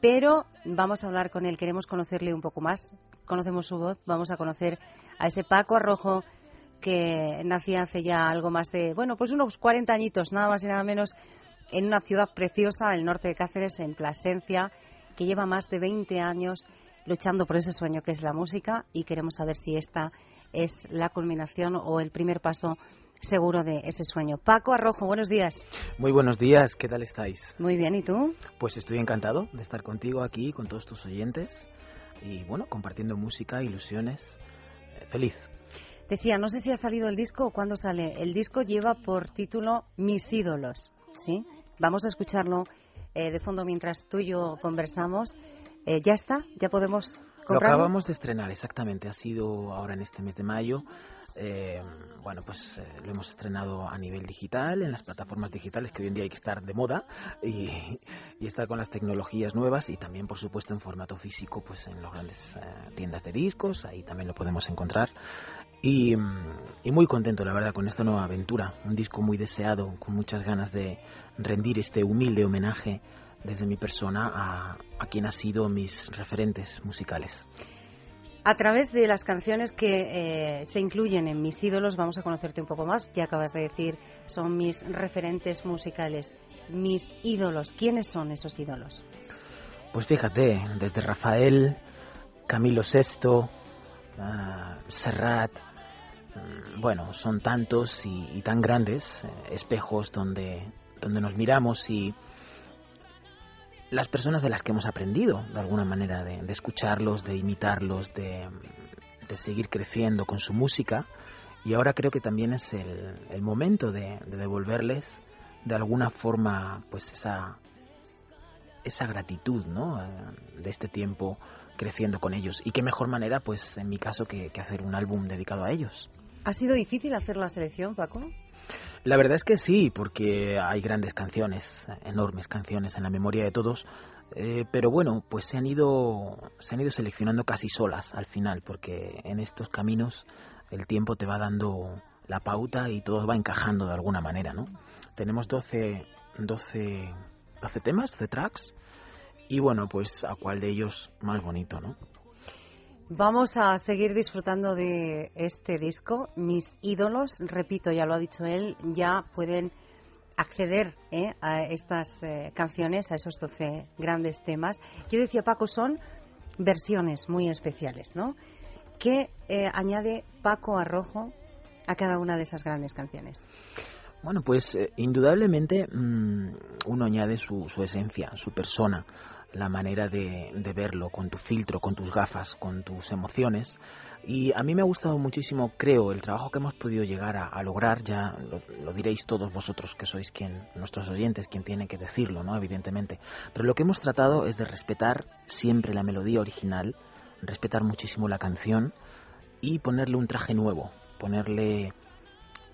pero vamos a hablar con él, queremos conocerle un poco más, conocemos su voz, vamos a conocer a ese Paco Arrojo que nacía hace ya algo más de, bueno, pues unos 40 añitos, nada más y nada menos, en una ciudad preciosa del norte de Cáceres, en Plasencia, que lleva más de 20 años luchando por ese sueño que es la música y queremos saber si esta es la culminación o el primer paso seguro de ese sueño. Paco Arrojo, buenos días. Muy buenos días, ¿qué tal estáis? Muy bien, ¿y tú? Pues estoy encantado de estar contigo aquí, con todos tus oyentes y bueno, compartiendo música, ilusiones. Eh, feliz. Decía, no sé si ha salido el disco o cuándo sale. El disco lleva por título Mis ídolos, ¿sí? Vamos a escucharlo eh, de fondo mientras tú y yo conversamos. Eh, ¿Ya está? ¿Ya podemos? Lo acabamos de estrenar, exactamente. Ha sido ahora en este mes de mayo. Eh, bueno, pues lo hemos estrenado a nivel digital, en las plataformas digitales, que hoy en día hay que estar de moda y, y estar con las tecnologías nuevas y también, por supuesto, en formato físico, pues en las grandes tiendas de discos, ahí también lo podemos encontrar. Y, muy contento, la verdad, con esta nueva aventura. Un disco muy deseado, con muchas ganas de rendir este humilde homenaje desde mi persona a, a quien ha sido mis referentes musicales. A través de las canciones que eh, se incluyen en Mis ídolos vamos a conocerte un poco más. Ya acabas de decir, son mis referentes musicales. Mis ídolos, ¿quiénes son esos ídolos? Pues fíjate, desde Rafael, Camilo VI, ah, Serrat, mm, bueno, son tantos y, tan grandes eh, espejos donde, donde nos miramos y las personas de las que hemos aprendido, de alguna manera, de, escucharlos, de imitarlos, de, seguir creciendo con su música. Y ahora creo que también es el, momento de, devolverles de alguna forma pues esa, esa gratitud ¿no? de este tiempo creciendo con ellos. Y qué mejor manera, pues en mi caso, que, que hacer un álbum dedicado a ellos. ¿Ha sido difícil hacer la selección, Paco? La verdad es que sí, porque hay grandes canciones, enormes canciones en la memoria de todos, eh, pero bueno, pues se han ido se han ido seleccionando casi solas al final, porque en estos caminos el tiempo te va dando la pauta y todo va encajando de alguna manera, ¿no? Tenemos 12 12 12 temas, 12 tracks y bueno, pues a cuál de ellos más bonito, ¿no? Vamos a seguir disfrutando de este disco. Mis ídolos, repito, ya lo ha dicho él, ya pueden acceder ¿eh? a estas eh, canciones, a esos 12 grandes temas. Yo decía, Paco, son versiones muy especiales, ¿no? ¿Qué eh, añade Paco Arrojo a cada una de esas grandes canciones? Bueno, pues indudablemente mm, uno añade su, su esencia, su persona la manera de, verlo, con tu filtro, con tus gafas, con tus emociones. Y a mí me ha gustado muchísimo, creo, el trabajo que hemos podido llegar a, lograr, ya lo, diréis todos vosotros que sois quien, nuestros oyentes, quien tiene que decirlo, ¿no? Evidentemente. Pero lo que hemos tratado es de respetar siempre la melodía original, respetar muchísimo la canción y ponerle un traje nuevo, ponerle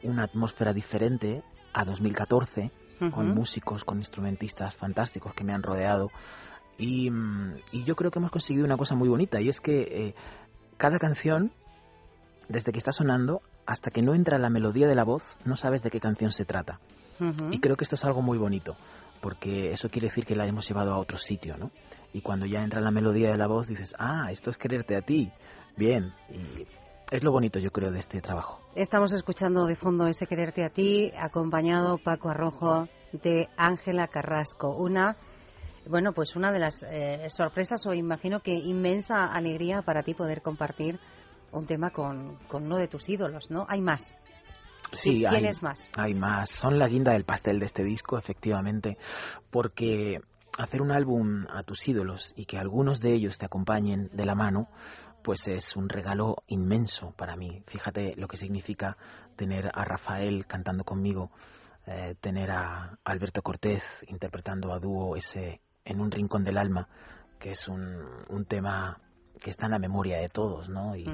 una atmósfera diferente a 2014, con músicos, con instrumentistas fantásticos que me han rodeado y, yo creo que hemos conseguido una cosa muy bonita y es que eh, cada canción, desde que está sonando hasta que no entra la melodía de la voz, no sabes de qué canción se trata. Y creo que esto es algo muy bonito, porque eso quiere decir que la hemos llevado a otro sitio, ¿no? Y cuando ya entra la melodía de la voz dices, ah, esto es quererte a ti. Bien, y es lo bonito, yo creo, de este trabajo. Estamos escuchando de fondo ese quererte a ti, acompañado Paco Arrojo de Ángela Carrasco, una bueno, pues una de las eh, sorpresas o imagino que inmensa alegría para ti poder compartir un tema con, uno de tus ídolos, ¿no? Hay más. Sí, hay, más? Hay más. Son la guinda del pastel de este disco, efectivamente, porque hacer un álbum a tus ídolos y que algunos de ellos te acompañen de la mano, pues es un regalo inmenso para mí. Fíjate lo que significa tener a Rafael cantando conmigo, eh, tener a Alberto Cortés interpretando a dúo ese en un rincón del alma, que es un, un tema que está en la memoria de todos, ¿no? Y,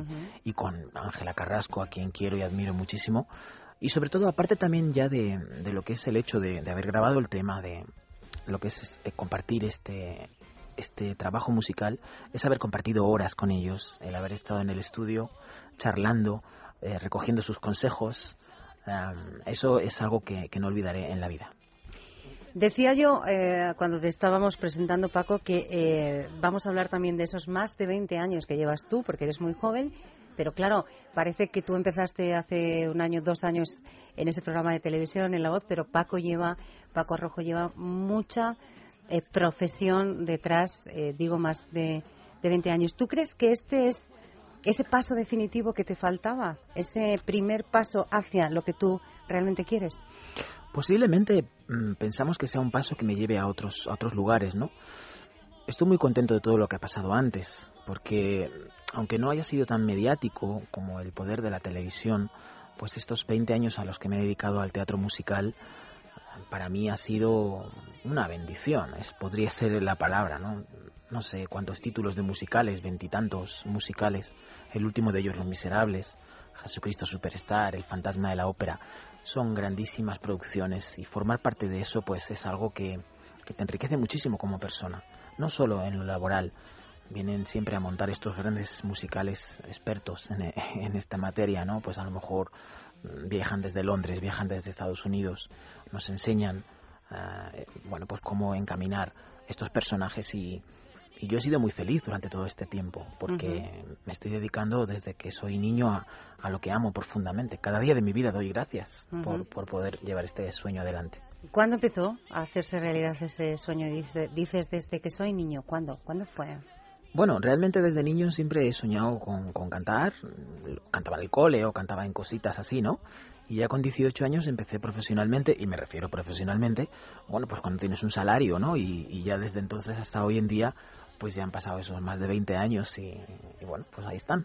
y con Ángela Carrasco, a quien quiero y admiro muchísimo. Y sobre todo, aparte también ya de, de lo que es el hecho de, de, haber grabado el tema, de lo que es eh, compartir este, este trabajo musical, es haber compartido horas con ellos, el haber estado en el estudio charlando, eh, recogiendo sus consejos. eso es algo que, que no olvidaré en la vida. Decía yo eh, cuando te estábamos presentando, Paco, que eh, vamos a hablar también de esos más de 20 años que llevas tú, porque eres muy joven, pero claro, parece que tú empezaste hace un año, dos años en ese programa de televisión, en La Voz, pero Paco lleva, Paco Rojo lleva mucha eh, profesión detrás, digo más de, de 20 años. ¿Tú crees que este es ese paso definitivo que te faltaba, ese primer paso hacia lo que tú realmente quieres? Posiblemente mm, pensamos que sea un paso que me lleve a otros, a otros lugares, ¿no? Estoy muy contento de todo lo que ha pasado antes, porque aunque no haya sido tan mediático como el poder de la televisión, pues estos 20 años a los que me he dedicado al teatro musical, para mí ha sido una bendición, es, podría ser la palabra, ¿no? No sé cuántos títulos de musicales, veintitantos musicales, el último de ellos Los Miserables, Jesucristo Superstar, El Fantasma de la Ópera, son grandísimas producciones y formar parte de eso pues es algo que, te enriquece muchísimo como persona, no solo en lo laboral. Vienen siempre a montar estos grandes musicales expertos en, en esta materia, ¿no? Pues a lo mejor mm, viajan desde Londres, viajan desde Estados Unidos, nos enseñan, eh, bueno, pues cómo encaminar estos personajes y, y yo he sido muy feliz durante todo este tiempo, porque me estoy dedicando desde que soy niño a, a, lo que amo profundamente. Cada día de mi vida doy gracias por, por, poder llevar este sueño adelante. ¿Cuándo empezó a hacerse realidad ese sueño? Dices, desde que soy niño. ¿Cuándo? ¿Cuándo fue? Bueno, realmente desde niño siempre he soñado con, con cantar. Cantaba en el cole o cantaba en cositas así, ¿no? Y ya con 18 años empecé profesionalmente, y me refiero profesionalmente, bueno, pues cuando tienes un salario, ¿no? Y, y ya desde entonces hasta hoy en día pues ya han pasado esos más de 20 años y, bueno, pues ahí están.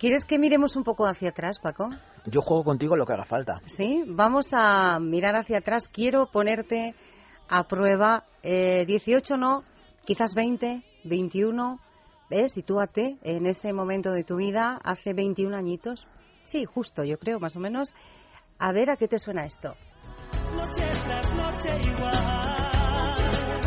¿Quieres que miremos un poco hacia atrás, Paco? Yo juego contigo lo que haga falta. Sí, vamos a mirar hacia atrás. Quiero ponerte a prueba. Eh, 18 no, quizás 20, 21. ¿Ves? Sitúate en ese momento de tu vida, hace 21 añitos. Sí, justo, yo creo, más o menos. A ver a qué te suena esto. Noche tras noche igual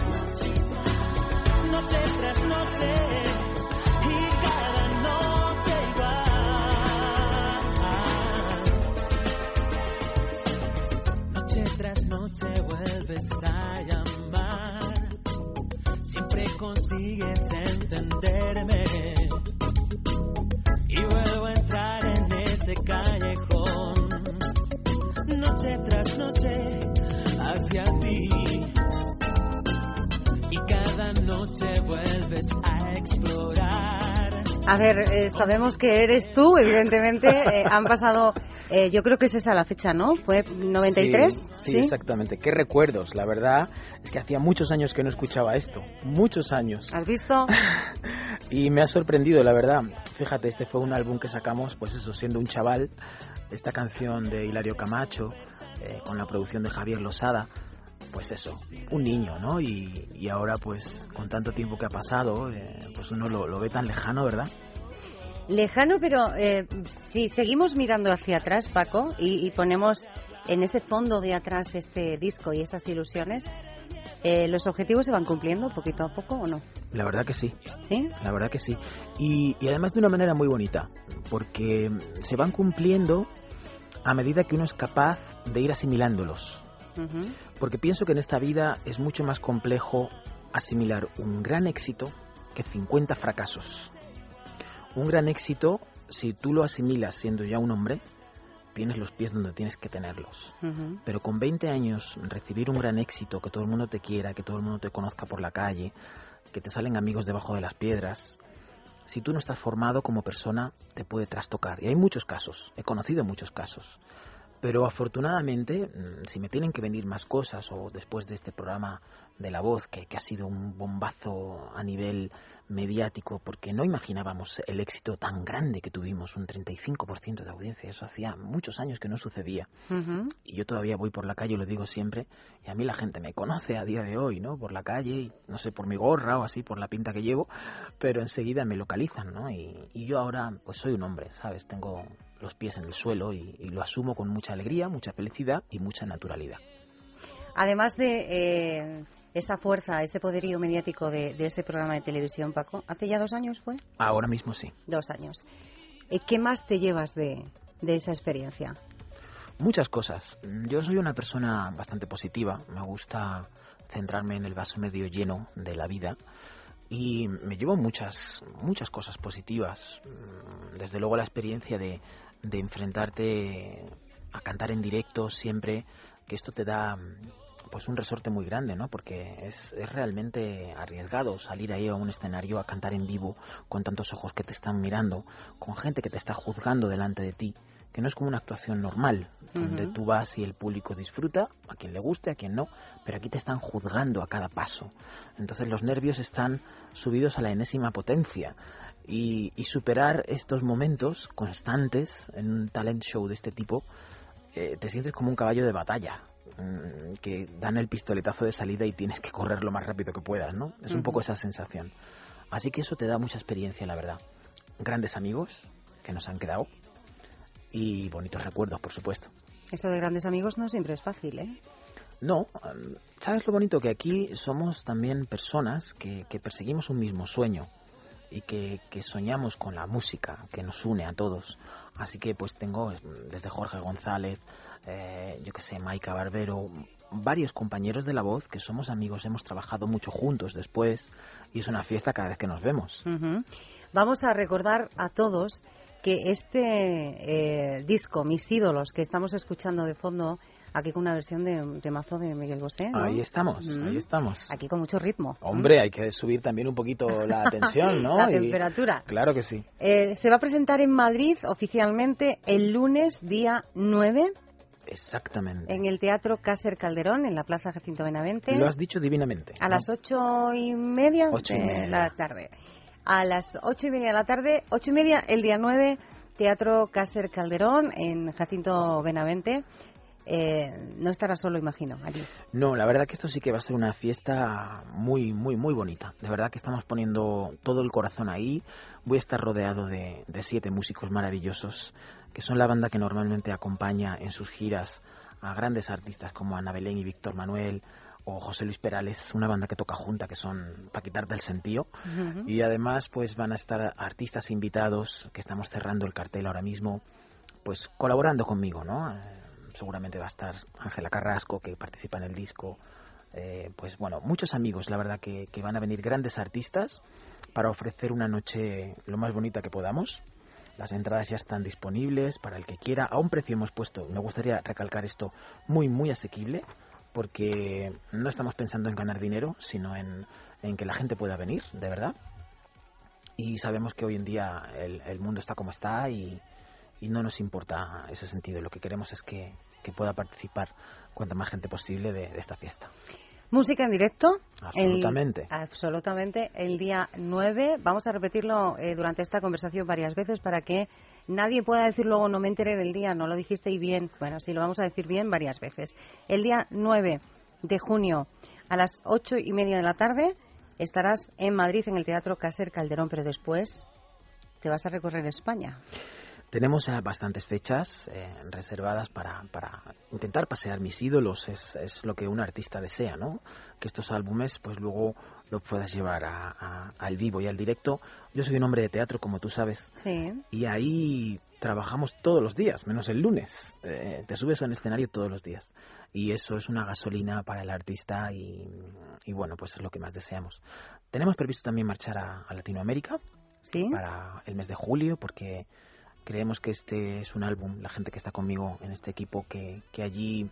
callejón. Noche tras noche hacia ti y cada noche vuelves a explorar. A ver, eh, sabemos que eres tú, evidentemente. Eh, han pasado, eh, yo creo que es esa la fecha, ¿no? ¿Fue 93? Sí, sí, exactamente. Qué recuerdos. La verdad es que hacía muchos años que no escuchaba esto. Muchos años. ¿Has visto? y me ha sorprendido, la verdad. Fíjate, este fue un álbum que sacamos, pues eso, siendo un chaval. Esta canción de Hilario Camacho, con la producción de Javier Losada pues eso, un niño, ¿no? Y, ahora pues con tanto tiempo que ha pasado, eh, pues uno lo, ve tan lejano, ¿verdad? Lejano, pero eh, si seguimos mirando hacia atrás, Paco, y, ponemos en ese fondo de atrás este disco y esas ilusiones, eh, ¿los objetivos se van cumpliendo poquito a poco o no? La verdad que sí. ¿Sí? La verdad que sí. Y, y además de una manera muy bonita, porque se van cumpliendo a medida que uno es capaz de ir asimilándolos. Porque pienso que en esta vida es mucho más complejo asimilar un gran éxito que 50 fracasos. Un gran éxito, si tú lo asimilas siendo ya un hombre, tienes los pies donde tienes que tenerlos. Pero con 20 años, recibir un gran éxito, que todo el mundo te quiera, que todo el mundo te conozca por la calle, que te salen amigos debajo de las piedras, si tú no estás formado como persona, te puede trastocar. Y hay muchos casos, he conocido muchos casos. Pero afortunadamente, mm, si me tienen que venir más cosas o después de este programa de La Voz, que, ha sido un bombazo a nivel mediático, porque no imaginábamos el éxito tan grande que tuvimos, un 35% de audiencia, eso hacía muchos años que no sucedía. Y yo todavía voy por la calle, lo digo siempre, y a mí la gente me conoce a día de hoy, ¿no? Por la calle, no sé, por mi gorra o así, por la pinta que llevo, pero enseguida me localizan, ¿no? Y, y yo ahora, pues soy un hombre, ¿sabes? Tengo los pies en el suelo y, lo asumo con mucha alegría, mucha felicidad y mucha naturalidad. Además de eh, esa fuerza, ese poderío mediático de, ese programa de televisión, Paco, ¿hace ya dos años fue? Ahora mismo sí. Dos años. Eh, ¿Qué más te llevas de, de esa experiencia? Muchas cosas. Yo soy una persona bastante positiva. Me gusta centrarme en el vaso medio lleno de la vida y me llevo muchas muchas cosas positivas desde luego la experiencia de, de enfrentarte a cantar en directo siempre, que esto te da pues un resorte muy grande, ¿no? Porque es, es, realmente arriesgado salir ahí a un escenario a cantar en vivo con tantos ojos que te están mirando, con gente que te está juzgando delante de ti, que no es como una actuación normal, donde tú vas y el público disfruta, a quien le guste, a quien no, pero aquí te están juzgando a cada paso. Entonces los nervios están subidos a la enésima potencia y, superar estos momentos constantes en un talent show de este tipo, eh, te sientes como un caballo de batalla, mm, que dan el pistoletazo de salida y tienes que correr lo más rápido que puedas, ¿no? Es un poco esa sensación. Así que eso te da mucha experiencia, la verdad. Grandes amigos que nos han quedado y bonitos recuerdos, por supuesto. Eso de grandes amigos no siempre es fácil, ¿eh? No, ¿sabes lo bonito? Que aquí somos también personas que perseguimos un mismo sueño y que, soñamos con la música que nos une a todos. Así que pues tengo desde Jorge González, eh, yo que sé, Maika Barbero, varios compañeros de la voz que somos amigos, hemos trabajado mucho juntos después y es una fiesta cada vez que nos vemos. Vamos a recordar a todos que este eh, disco, Mis ídolos, que estamos escuchando de fondo, aquí con una versión de mazo de Miguel Bosé. Ahí estamos, ahí estamos. Aquí con mucho ritmo. Hombre, hay que subir también un poquito la tensión, ¿no? la temperatura. Claro que sí. Eh, se va a presentar en Madrid oficialmente el lunes, día 9. Exactamente. En el Teatro Cácer Calderón, en la Plaza Jacinto Benavente. Lo has dicho divinamente. A las ocho y media de la tarde a las ocho y media de la tarde, ocho y media el día 9, Teatro Cácer Calderón en Jacinto Benavente. Eh, no estará solo, imagino, allí. No, la verdad que esto sí que va a ser una fiesta muy, muy, muy bonita. De verdad que estamos poniendo todo el corazón ahí. Voy a estar rodeado de, de siete músicos maravillosos, que son la banda que normalmente acompaña en sus giras a grandes artistas como Ana Belén y Víctor Manuel, o José Luis Perales, una banda que toca junta, que son para quitarte el sentido. Y además, pues van a estar artistas invitados, que estamos cerrando el cartel ahora mismo, pues colaborando conmigo, ¿no? Seguramente va a estar Ángela Carrasco, que participa en el disco. Eh, pues bueno, muchos amigos, la verdad, que, que van a venir grandes artistas para ofrecer una noche lo más bonita que podamos. Las entradas ya están disponibles para el que quiera. A un precio hemos puesto, me gustaría recalcar esto, muy, muy asequible porque no estamos pensando en ganar dinero, sino en, que la gente pueda venir, de verdad. Y sabemos que hoy en día el, mundo está como está y, no nos importa ese sentido. Lo que queremos es que, pueda participar cuanta más gente posible de, esta fiesta. Música en directo. Absolutamente. absolutamente. El día 9. Vamos a repetirlo eh, durante esta conversación varias veces para que nadie pueda decir luego no me enteré del día, no lo dijisteis bien. Bueno, sí, lo vamos a decir bien varias veces. El día 9 de junio a las ocho y media de la tarde estarás en Madrid en el Teatro Cácer Calderón, pero después te vas a recorrer España. Tenemos bastantes fechas eh, reservadas para, para, intentar pasear mis ídolos, es, es, lo que un artista desea, ¿no? Que estos álbumes pues luego lo puedas llevar a, al vivo y al directo. Yo soy un hombre de teatro, como tú sabes, sí. y ahí trabajamos todos los días, menos el lunes. Eh, te subes a un escenario todos los días. Y eso es una gasolina para el artista y, y bueno, pues es lo que más deseamos. Tenemos previsto también marchar a, a Latinoamérica ¿Sí? para el mes de julio, porque Creemos que este es un álbum, la gente que está conmigo en este equipo, que, que allí,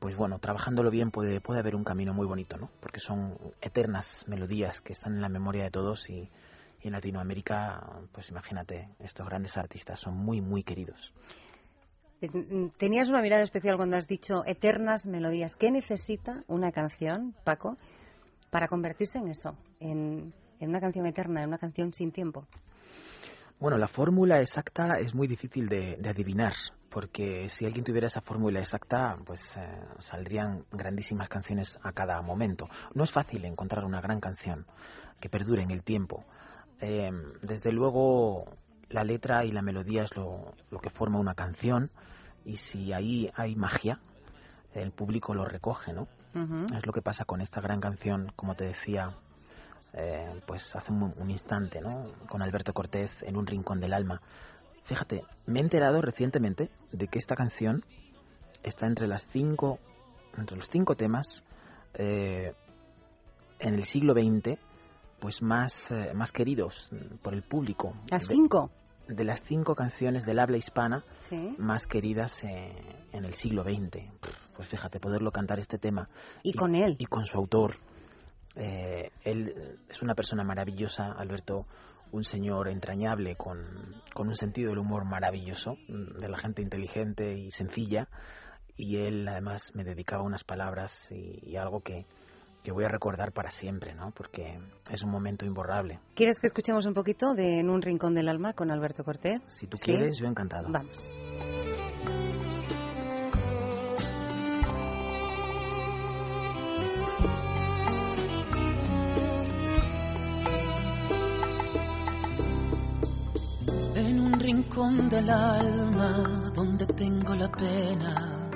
pues bueno, trabajándolo bien puede, puede haber un camino muy bonito, ¿no? Porque son eternas melodías que están en la memoria de todos y, en Latinoamérica, pues imagínate, estos grandes artistas son muy, muy queridos. Tenías una mirada especial cuando has dicho eternas melodías. ¿Qué necesita una canción, Paco, para convertirse en eso, en, en una canción eterna, en una canción sin tiempo? Bueno, la fórmula exacta es muy difícil de, adivinar, porque si alguien tuviera esa fórmula exacta, pues eh, saldrían grandísimas canciones a cada momento. No es fácil encontrar una gran canción que perdure en el tiempo. Eh, desde luego, la letra y la melodía es lo, lo que forma una canción, y si ahí hay magia, el público lo recoge, ¿no? Es lo que pasa con esta gran canción, como te decía, eh, pues hace un, instante, ¿no? Con Alberto Cortés en un rincón del alma. Fíjate, me he enterado recientemente de que esta canción está entre las cinco, entre los cinco temas eh, en el siglo XX, pues más, eh, más queridos por el público. ¿Las cinco? De las cinco canciones del habla hispana más queridas en el siglo XX. Pues fíjate, poderlo cantar este tema. Y, con él. Y con su autor. Eh, él es una persona maravillosa, Alberto, un señor entrañable con, un sentido del humor maravilloso, mm, de la gente inteligente y sencilla, y él además me dedicaba unas palabras y, algo que, que, voy a recordar para siempre, ¿no? Porque es un momento imborrable. ¿Quieres que escuchemos un poquito de En un rincón del alma con Alberto Cortés? Si tú quieres, yo encantado. Vamos. Rincón del alma donde tengo la pena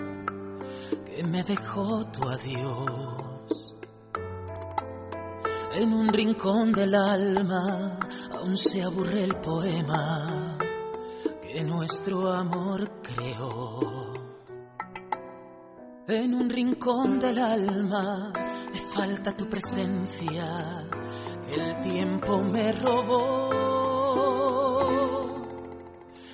que me dejó tu adiós. En un rincón del alma aún se aburre el poema que nuestro amor creó. En un rincón del alma me falta tu presencia, el tiempo me robó.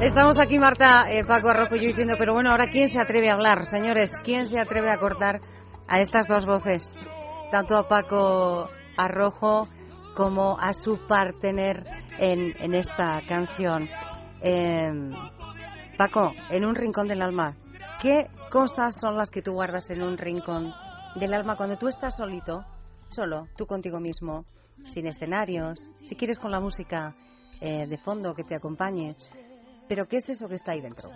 Estamos aquí, Marta, eh, Paco Arrojo y yo diciendo, pero bueno, ahora ¿quién se atreve a hablar, señores? ¿Quién se atreve a cortar a estas dos voces? Tanto a Paco Arrojo como a su partener en, en esta canción. Eh, Paco, en un rincón del alma, ¿qué cosas son las que tú guardas en un rincón del alma cuando tú estás solito, solo, tú contigo mismo, sin escenarios, si quieres con la música eh, de fondo que te acompañe? Pero ¿qué es eso que está ahí dentro?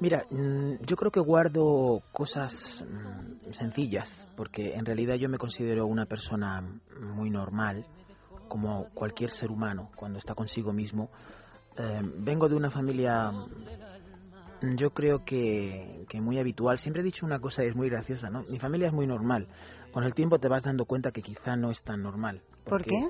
Mira, mm, yo creo que guardo cosas mm, sencillas, porque en realidad yo me considero una persona muy normal, como cualquier ser humano, cuando está consigo mismo. Eh, vengo de una familia, mm, yo creo que, que muy habitual. Siempre he dicho una cosa y es muy graciosa, ¿no? Mi familia es muy normal. Con el tiempo te vas dando cuenta que quizá no es tan normal. ¿Por qué?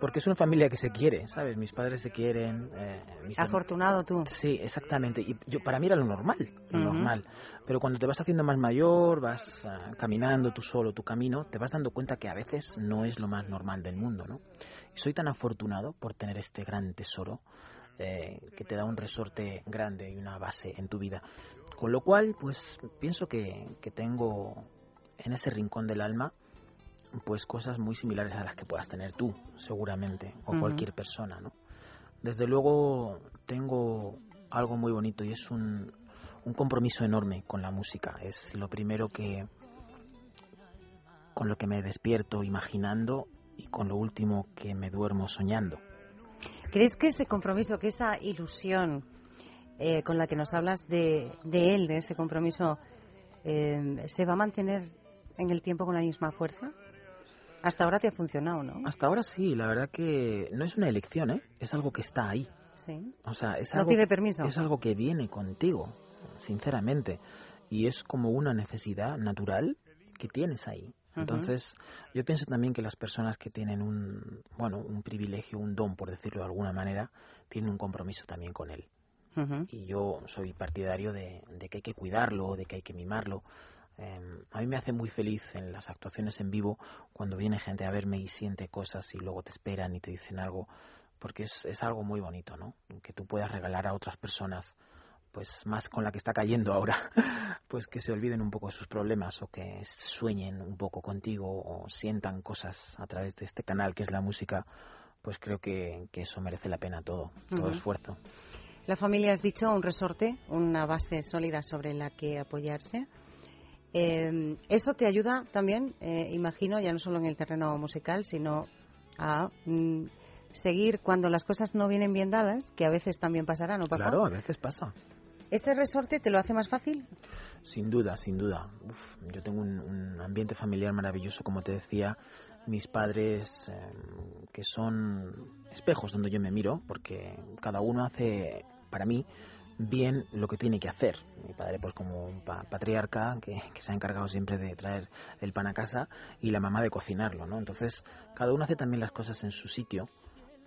Porque es una familia que se quiere, ¿sabes? Mis padres se quieren. Eh, mis Afortunado tú. Sí, exactamente. Y yo, para mí era lo normal, lo normal. Pero cuando te vas haciendo más mayor, vas uh, caminando tú solo tu camino, te vas dando cuenta que a veces no es lo más normal del mundo, ¿no? Y soy tan afortunado por tener este gran tesoro eh, que te da un resorte grande y una base en tu vida. Con lo cual, pues pienso que, que tengo en ese rincón del alma pues cosas muy similares a las que puedas tener tú, seguramente, o cualquier persona, ¿no? Desde luego tengo algo muy bonito y es un, un compromiso enorme con la música. Es lo primero que con lo que me despierto imaginando y con lo último que me duermo soñando. ¿Crees que ese compromiso, que esa ilusión eh, con la que nos hablas de, de él, de ese compromiso, eh, se va a mantener en el tiempo con la misma fuerza? Hasta ahora te ha funcionado, ¿no? Hasta ahora sí, la verdad que no es una elección, ¿eh? Es algo que está ahí. Sí. O sea, es no algo, pide permiso. Es algo que viene contigo, sinceramente. Y es como una necesidad natural que tienes ahí. Entonces, yo pienso también que las personas que tienen un, bueno, un privilegio, un don, por decirlo de alguna manera, tienen un compromiso también con él. Y yo soy partidario de, de, que hay que cuidarlo, de que hay que mimarlo. Eh, a mí me hace muy feliz en las actuaciones en vivo cuando viene gente a verme y siente cosas y luego te esperan y te dicen algo, porque es, es algo muy bonito, ¿no? Que tú puedas regalar a otras personas pues más con la que está cayendo ahora, pues que se olviden un poco de sus problemas o que sueñen un poco contigo o sientan cosas a través de este canal que es la música, pues creo que, que eso merece la pena todo, todo uh -huh. esfuerzo. La familia has dicho un resorte, una base sólida sobre la que apoyarse. Eh, eso te ayuda también, eh, imagino, ya no solo en el terreno musical, sino a mm, seguir cuando las cosas no vienen bien dadas, que a veces también pasará, ¿no, Paco? Claro, a veces pasa. ¿Este resorte te lo hace más fácil? Sin duda, sin duda. Uf, yo tengo un, un, ambiente familiar maravilloso, como te decía, mis padres eh, que son espejos donde yo me miro, porque cada uno hace, para mí, bien lo que tiene que hacer. Mi padre, pues como un pa patriarca que, que, se ha encargado siempre de traer el pan a casa y la mamá de cocinarlo, ¿no? Entonces, cada uno hace también las cosas en su sitio,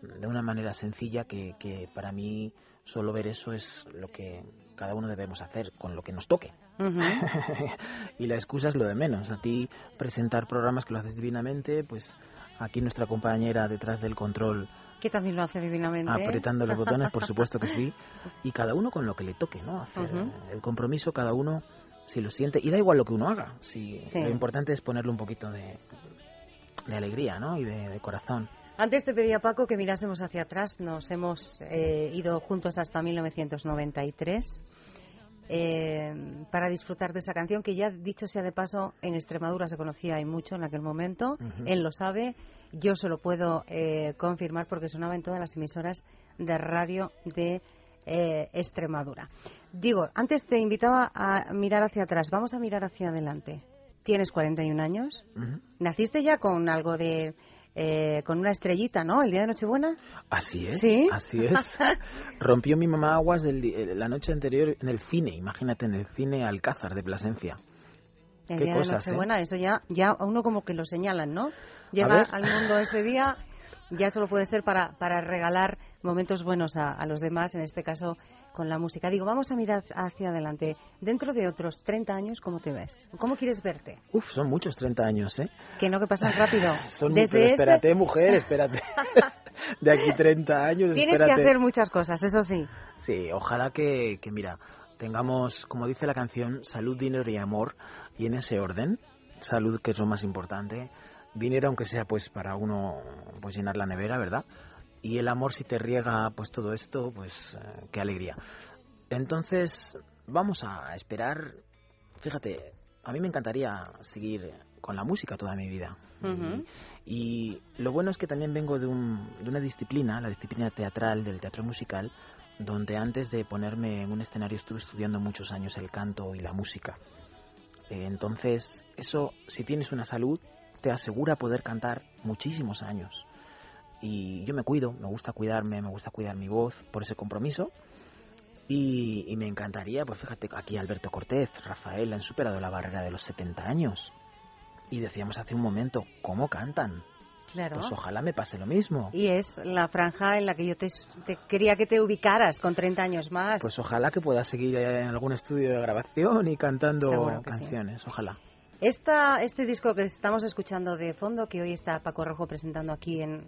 de una manera sencilla que, que para mí solo ver eso es lo que cada uno debemos hacer con lo que nos toque. Uh -huh. y la excusa es lo de menos. A ti presentar programas que lo haces divinamente, pues Aquí nuestra compañera detrás del control. Que también lo hace divinamente. Apretando los botones, por supuesto que sí. Y cada uno con lo que le toque, ¿no? Hacer el compromiso, cada uno si lo siente. Y da igual lo que uno haga. Si Lo importante es ponerle un poquito de, de alegría, ¿no? Y de, corazón. Antes te pedía, Paco, que mirásemos hacia atrás. Nos hemos eh, ido juntos hasta 1993 eh, para disfrutar de esa canción que ya, dicho sea de paso, en Extremadura se conocía y mucho en aquel momento. Él lo sabe. Yo se lo puedo eh, confirmar porque sonaba en todas las emisoras de radio de Extremadura. Digo, antes te invitaba a mirar hacia atrás. Vamos a mirar hacia adelante tienes 41 años. ¿Naciste ya con algo de... Eh, con una estrellita, ¿no? El día de Nochebuena. Así es. ¿Sí? Así es. Rompió mi mamá aguas eh, la noche anterior en el cine, imagínate, en el cine Alcázar de Plasencia. El día de ¿eh? Nochebuena, eso ya, ya uno como que lo señalan, ¿no? Llega al mundo ese día, ya solo puede ser para, para regalar momentos buenos a, a los demás, en este caso con la música. Digo, vamos a mirar hacia adelante. Dentro de otros 30 años, ¿cómo te ves? ¿Cómo quieres verte? Uf, son muchos 30 años, ¿eh? Que no, que pasan rápido. son Desde este espérate, mujer, espérate. de aquí 30 años, Tienes que hacer muchas cosas, eso sí. Sí, ojalá que, que, mira, tengamos, como dice la canción, salud, dinero y amor, y en ese orden, salud que es lo más importante, dinero aunque sea pues para uno pues llenar la nevera, ¿verdad? y el amor si te riega pues todo esto, pues eh, qué alegría. Entonces, vamos a esperar. Fíjate, a mí me encantaría seguir con la música toda mi vida. y, lo bueno es que también vengo de, un, de una disciplina, la disciplina teatral, del teatro musical, donde antes de ponerme en un escenario estuve estudiando muchos años el canto y la música. Entonces, eso, si tienes una salud, te asegura poder cantar muchísimos años y yo me cuido, me gusta cuidarme, me gusta cuidar mi voz por ese compromiso. Y, me encantaría, pues fíjate, aquí Alberto Cortés, Rafael han superado la barrera de los 70 años. Y decíamos hace un momento, ¿cómo cantan? Claro. Pues ojalá me pase lo mismo. Y es la franja en la que yo te, quería que te ubicaras con 30 años más. Pues ojalá que pueda seguir en algún estudio de grabación y cantando canciones, ojalá. Esta, este disco que estamos escuchando de fondo, que hoy está Paco Rojo presentando aquí en,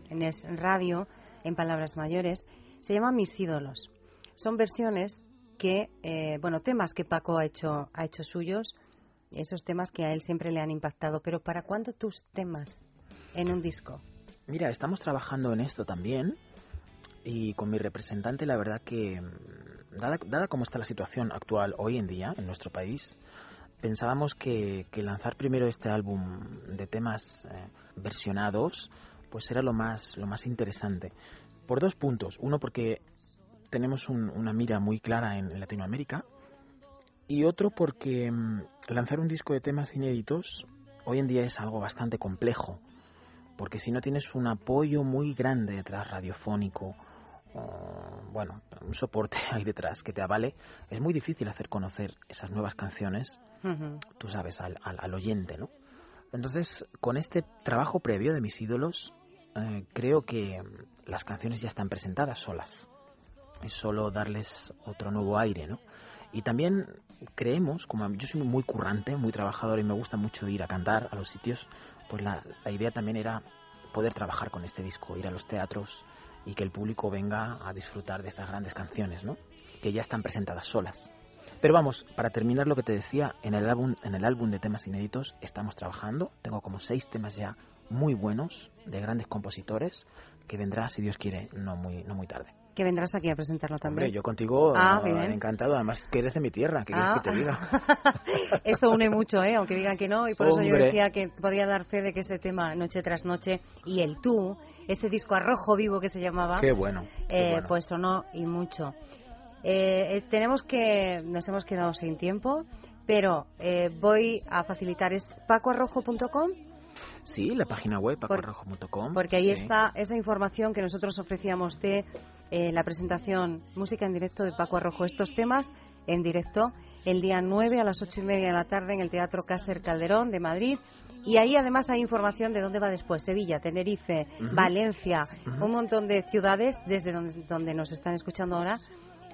Radio, en Palabras Mayores, se llama Mis ídolos. Son versiones que, eh, bueno, temas que Paco ha hecho, ha hecho suyos, esos temas que a él siempre le han impactado. Pero ¿para cuándo tus temas en un disco? Mira, estamos trabajando en esto también y con mi representante la verdad que, dada, dada como está la situación actual hoy en día en nuestro país, pensábamos que, lanzar primero este álbum de temas eh, versionados pues era lo más, lo más interesante. Por dos puntos. Uno porque tenemos una mira muy clara en, Latinoamérica y otro porque mm, lanzar un disco de temas inéditos hoy en día es algo bastante complejo. Porque si no tienes un apoyo muy grande detrás radiofónico, bueno, un soporte ahí detrás que te avale, es muy difícil hacer conocer esas nuevas canciones tú sabes, al, oyente, ¿no? Entonces, con este trabajo previo de mis ídolos, eh, creo que las canciones ya están presentadas solas. Es solo darles otro nuevo aire, ¿no? Y también creemos, como yo soy muy currante, muy trabajador y me gusta mucho ir a cantar a los sitios, pues la, la idea también era poder trabajar con este disco, ir a los teatros y que el público venga a disfrutar de estas grandes canciones, ¿no? Que ya están presentadas solas. Pero vamos, para terminar lo que te decía, en el álbum, en el álbum de temas inéditos estamos trabajando. Tengo como seis temas ya muy buenos de grandes compositores que vendrá, si Dios quiere, no muy, no muy tarde. Que vendrás aquí a presentarlo también. Hombre, yo contigo ah, encantado, además que eres de mi tierra, que quieres que te ah. diga? Esto une mucho, ¿eh? aunque digan que no, y por eso yo decía que podía dar fe de que ese tema Noche tras Noche y el tú, ese disco arrojo vivo que se llamaba, qué bueno, eh, pues sonó y mucho. Eh, eh, tenemos que, nos hemos quedado sin tiempo, pero eh, voy a facilitar, ¿es pacoarrojo.com? Sí, la página web pacoarrojo.com. porque ahí está esa información que nosotros ofrecíamos de la presentación Música en directo de Paco Arrojo. Estos temas en directo el día 9 a las 8 y media de la tarde en el Teatro Cácer Calderón de Madrid. Y ahí además hay información de dónde va después, Sevilla, Tenerife, Valencia, un montón de ciudades desde donde, donde nos están escuchando ahora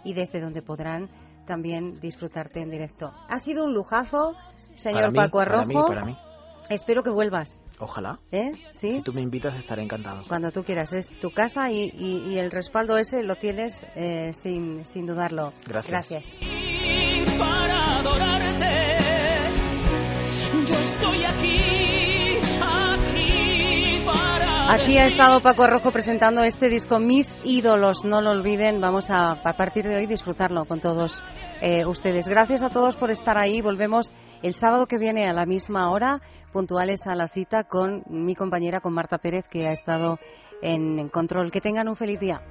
y desde donde podrán también disfrutarte en directo. Ha sido un lujazo, señor Paco Arrojo. Para mí, Espero que vuelvas. Ojalá. ¿Eh? ¿Sí? Si tú me invitas, estaré encantado. Cuando tú quieras. Es tu casa y, y, el respaldo ese lo tienes eh, sin, sin dudarlo. Gracias. Gracias. Para adorarte, yo estoy aquí, Aquí ha estado Paco Rojo presentando este disco Mis ídolos. No lo olviden. Vamos a, a partir de hoy, disfrutarlo con todos eh, ustedes. Gracias a todos por estar ahí. Volvemos el sábado que viene a la misma hora, puntuales a la cita con mi compañera, con Marta Pérez, que ha estado en control. Que tengan un feliz día.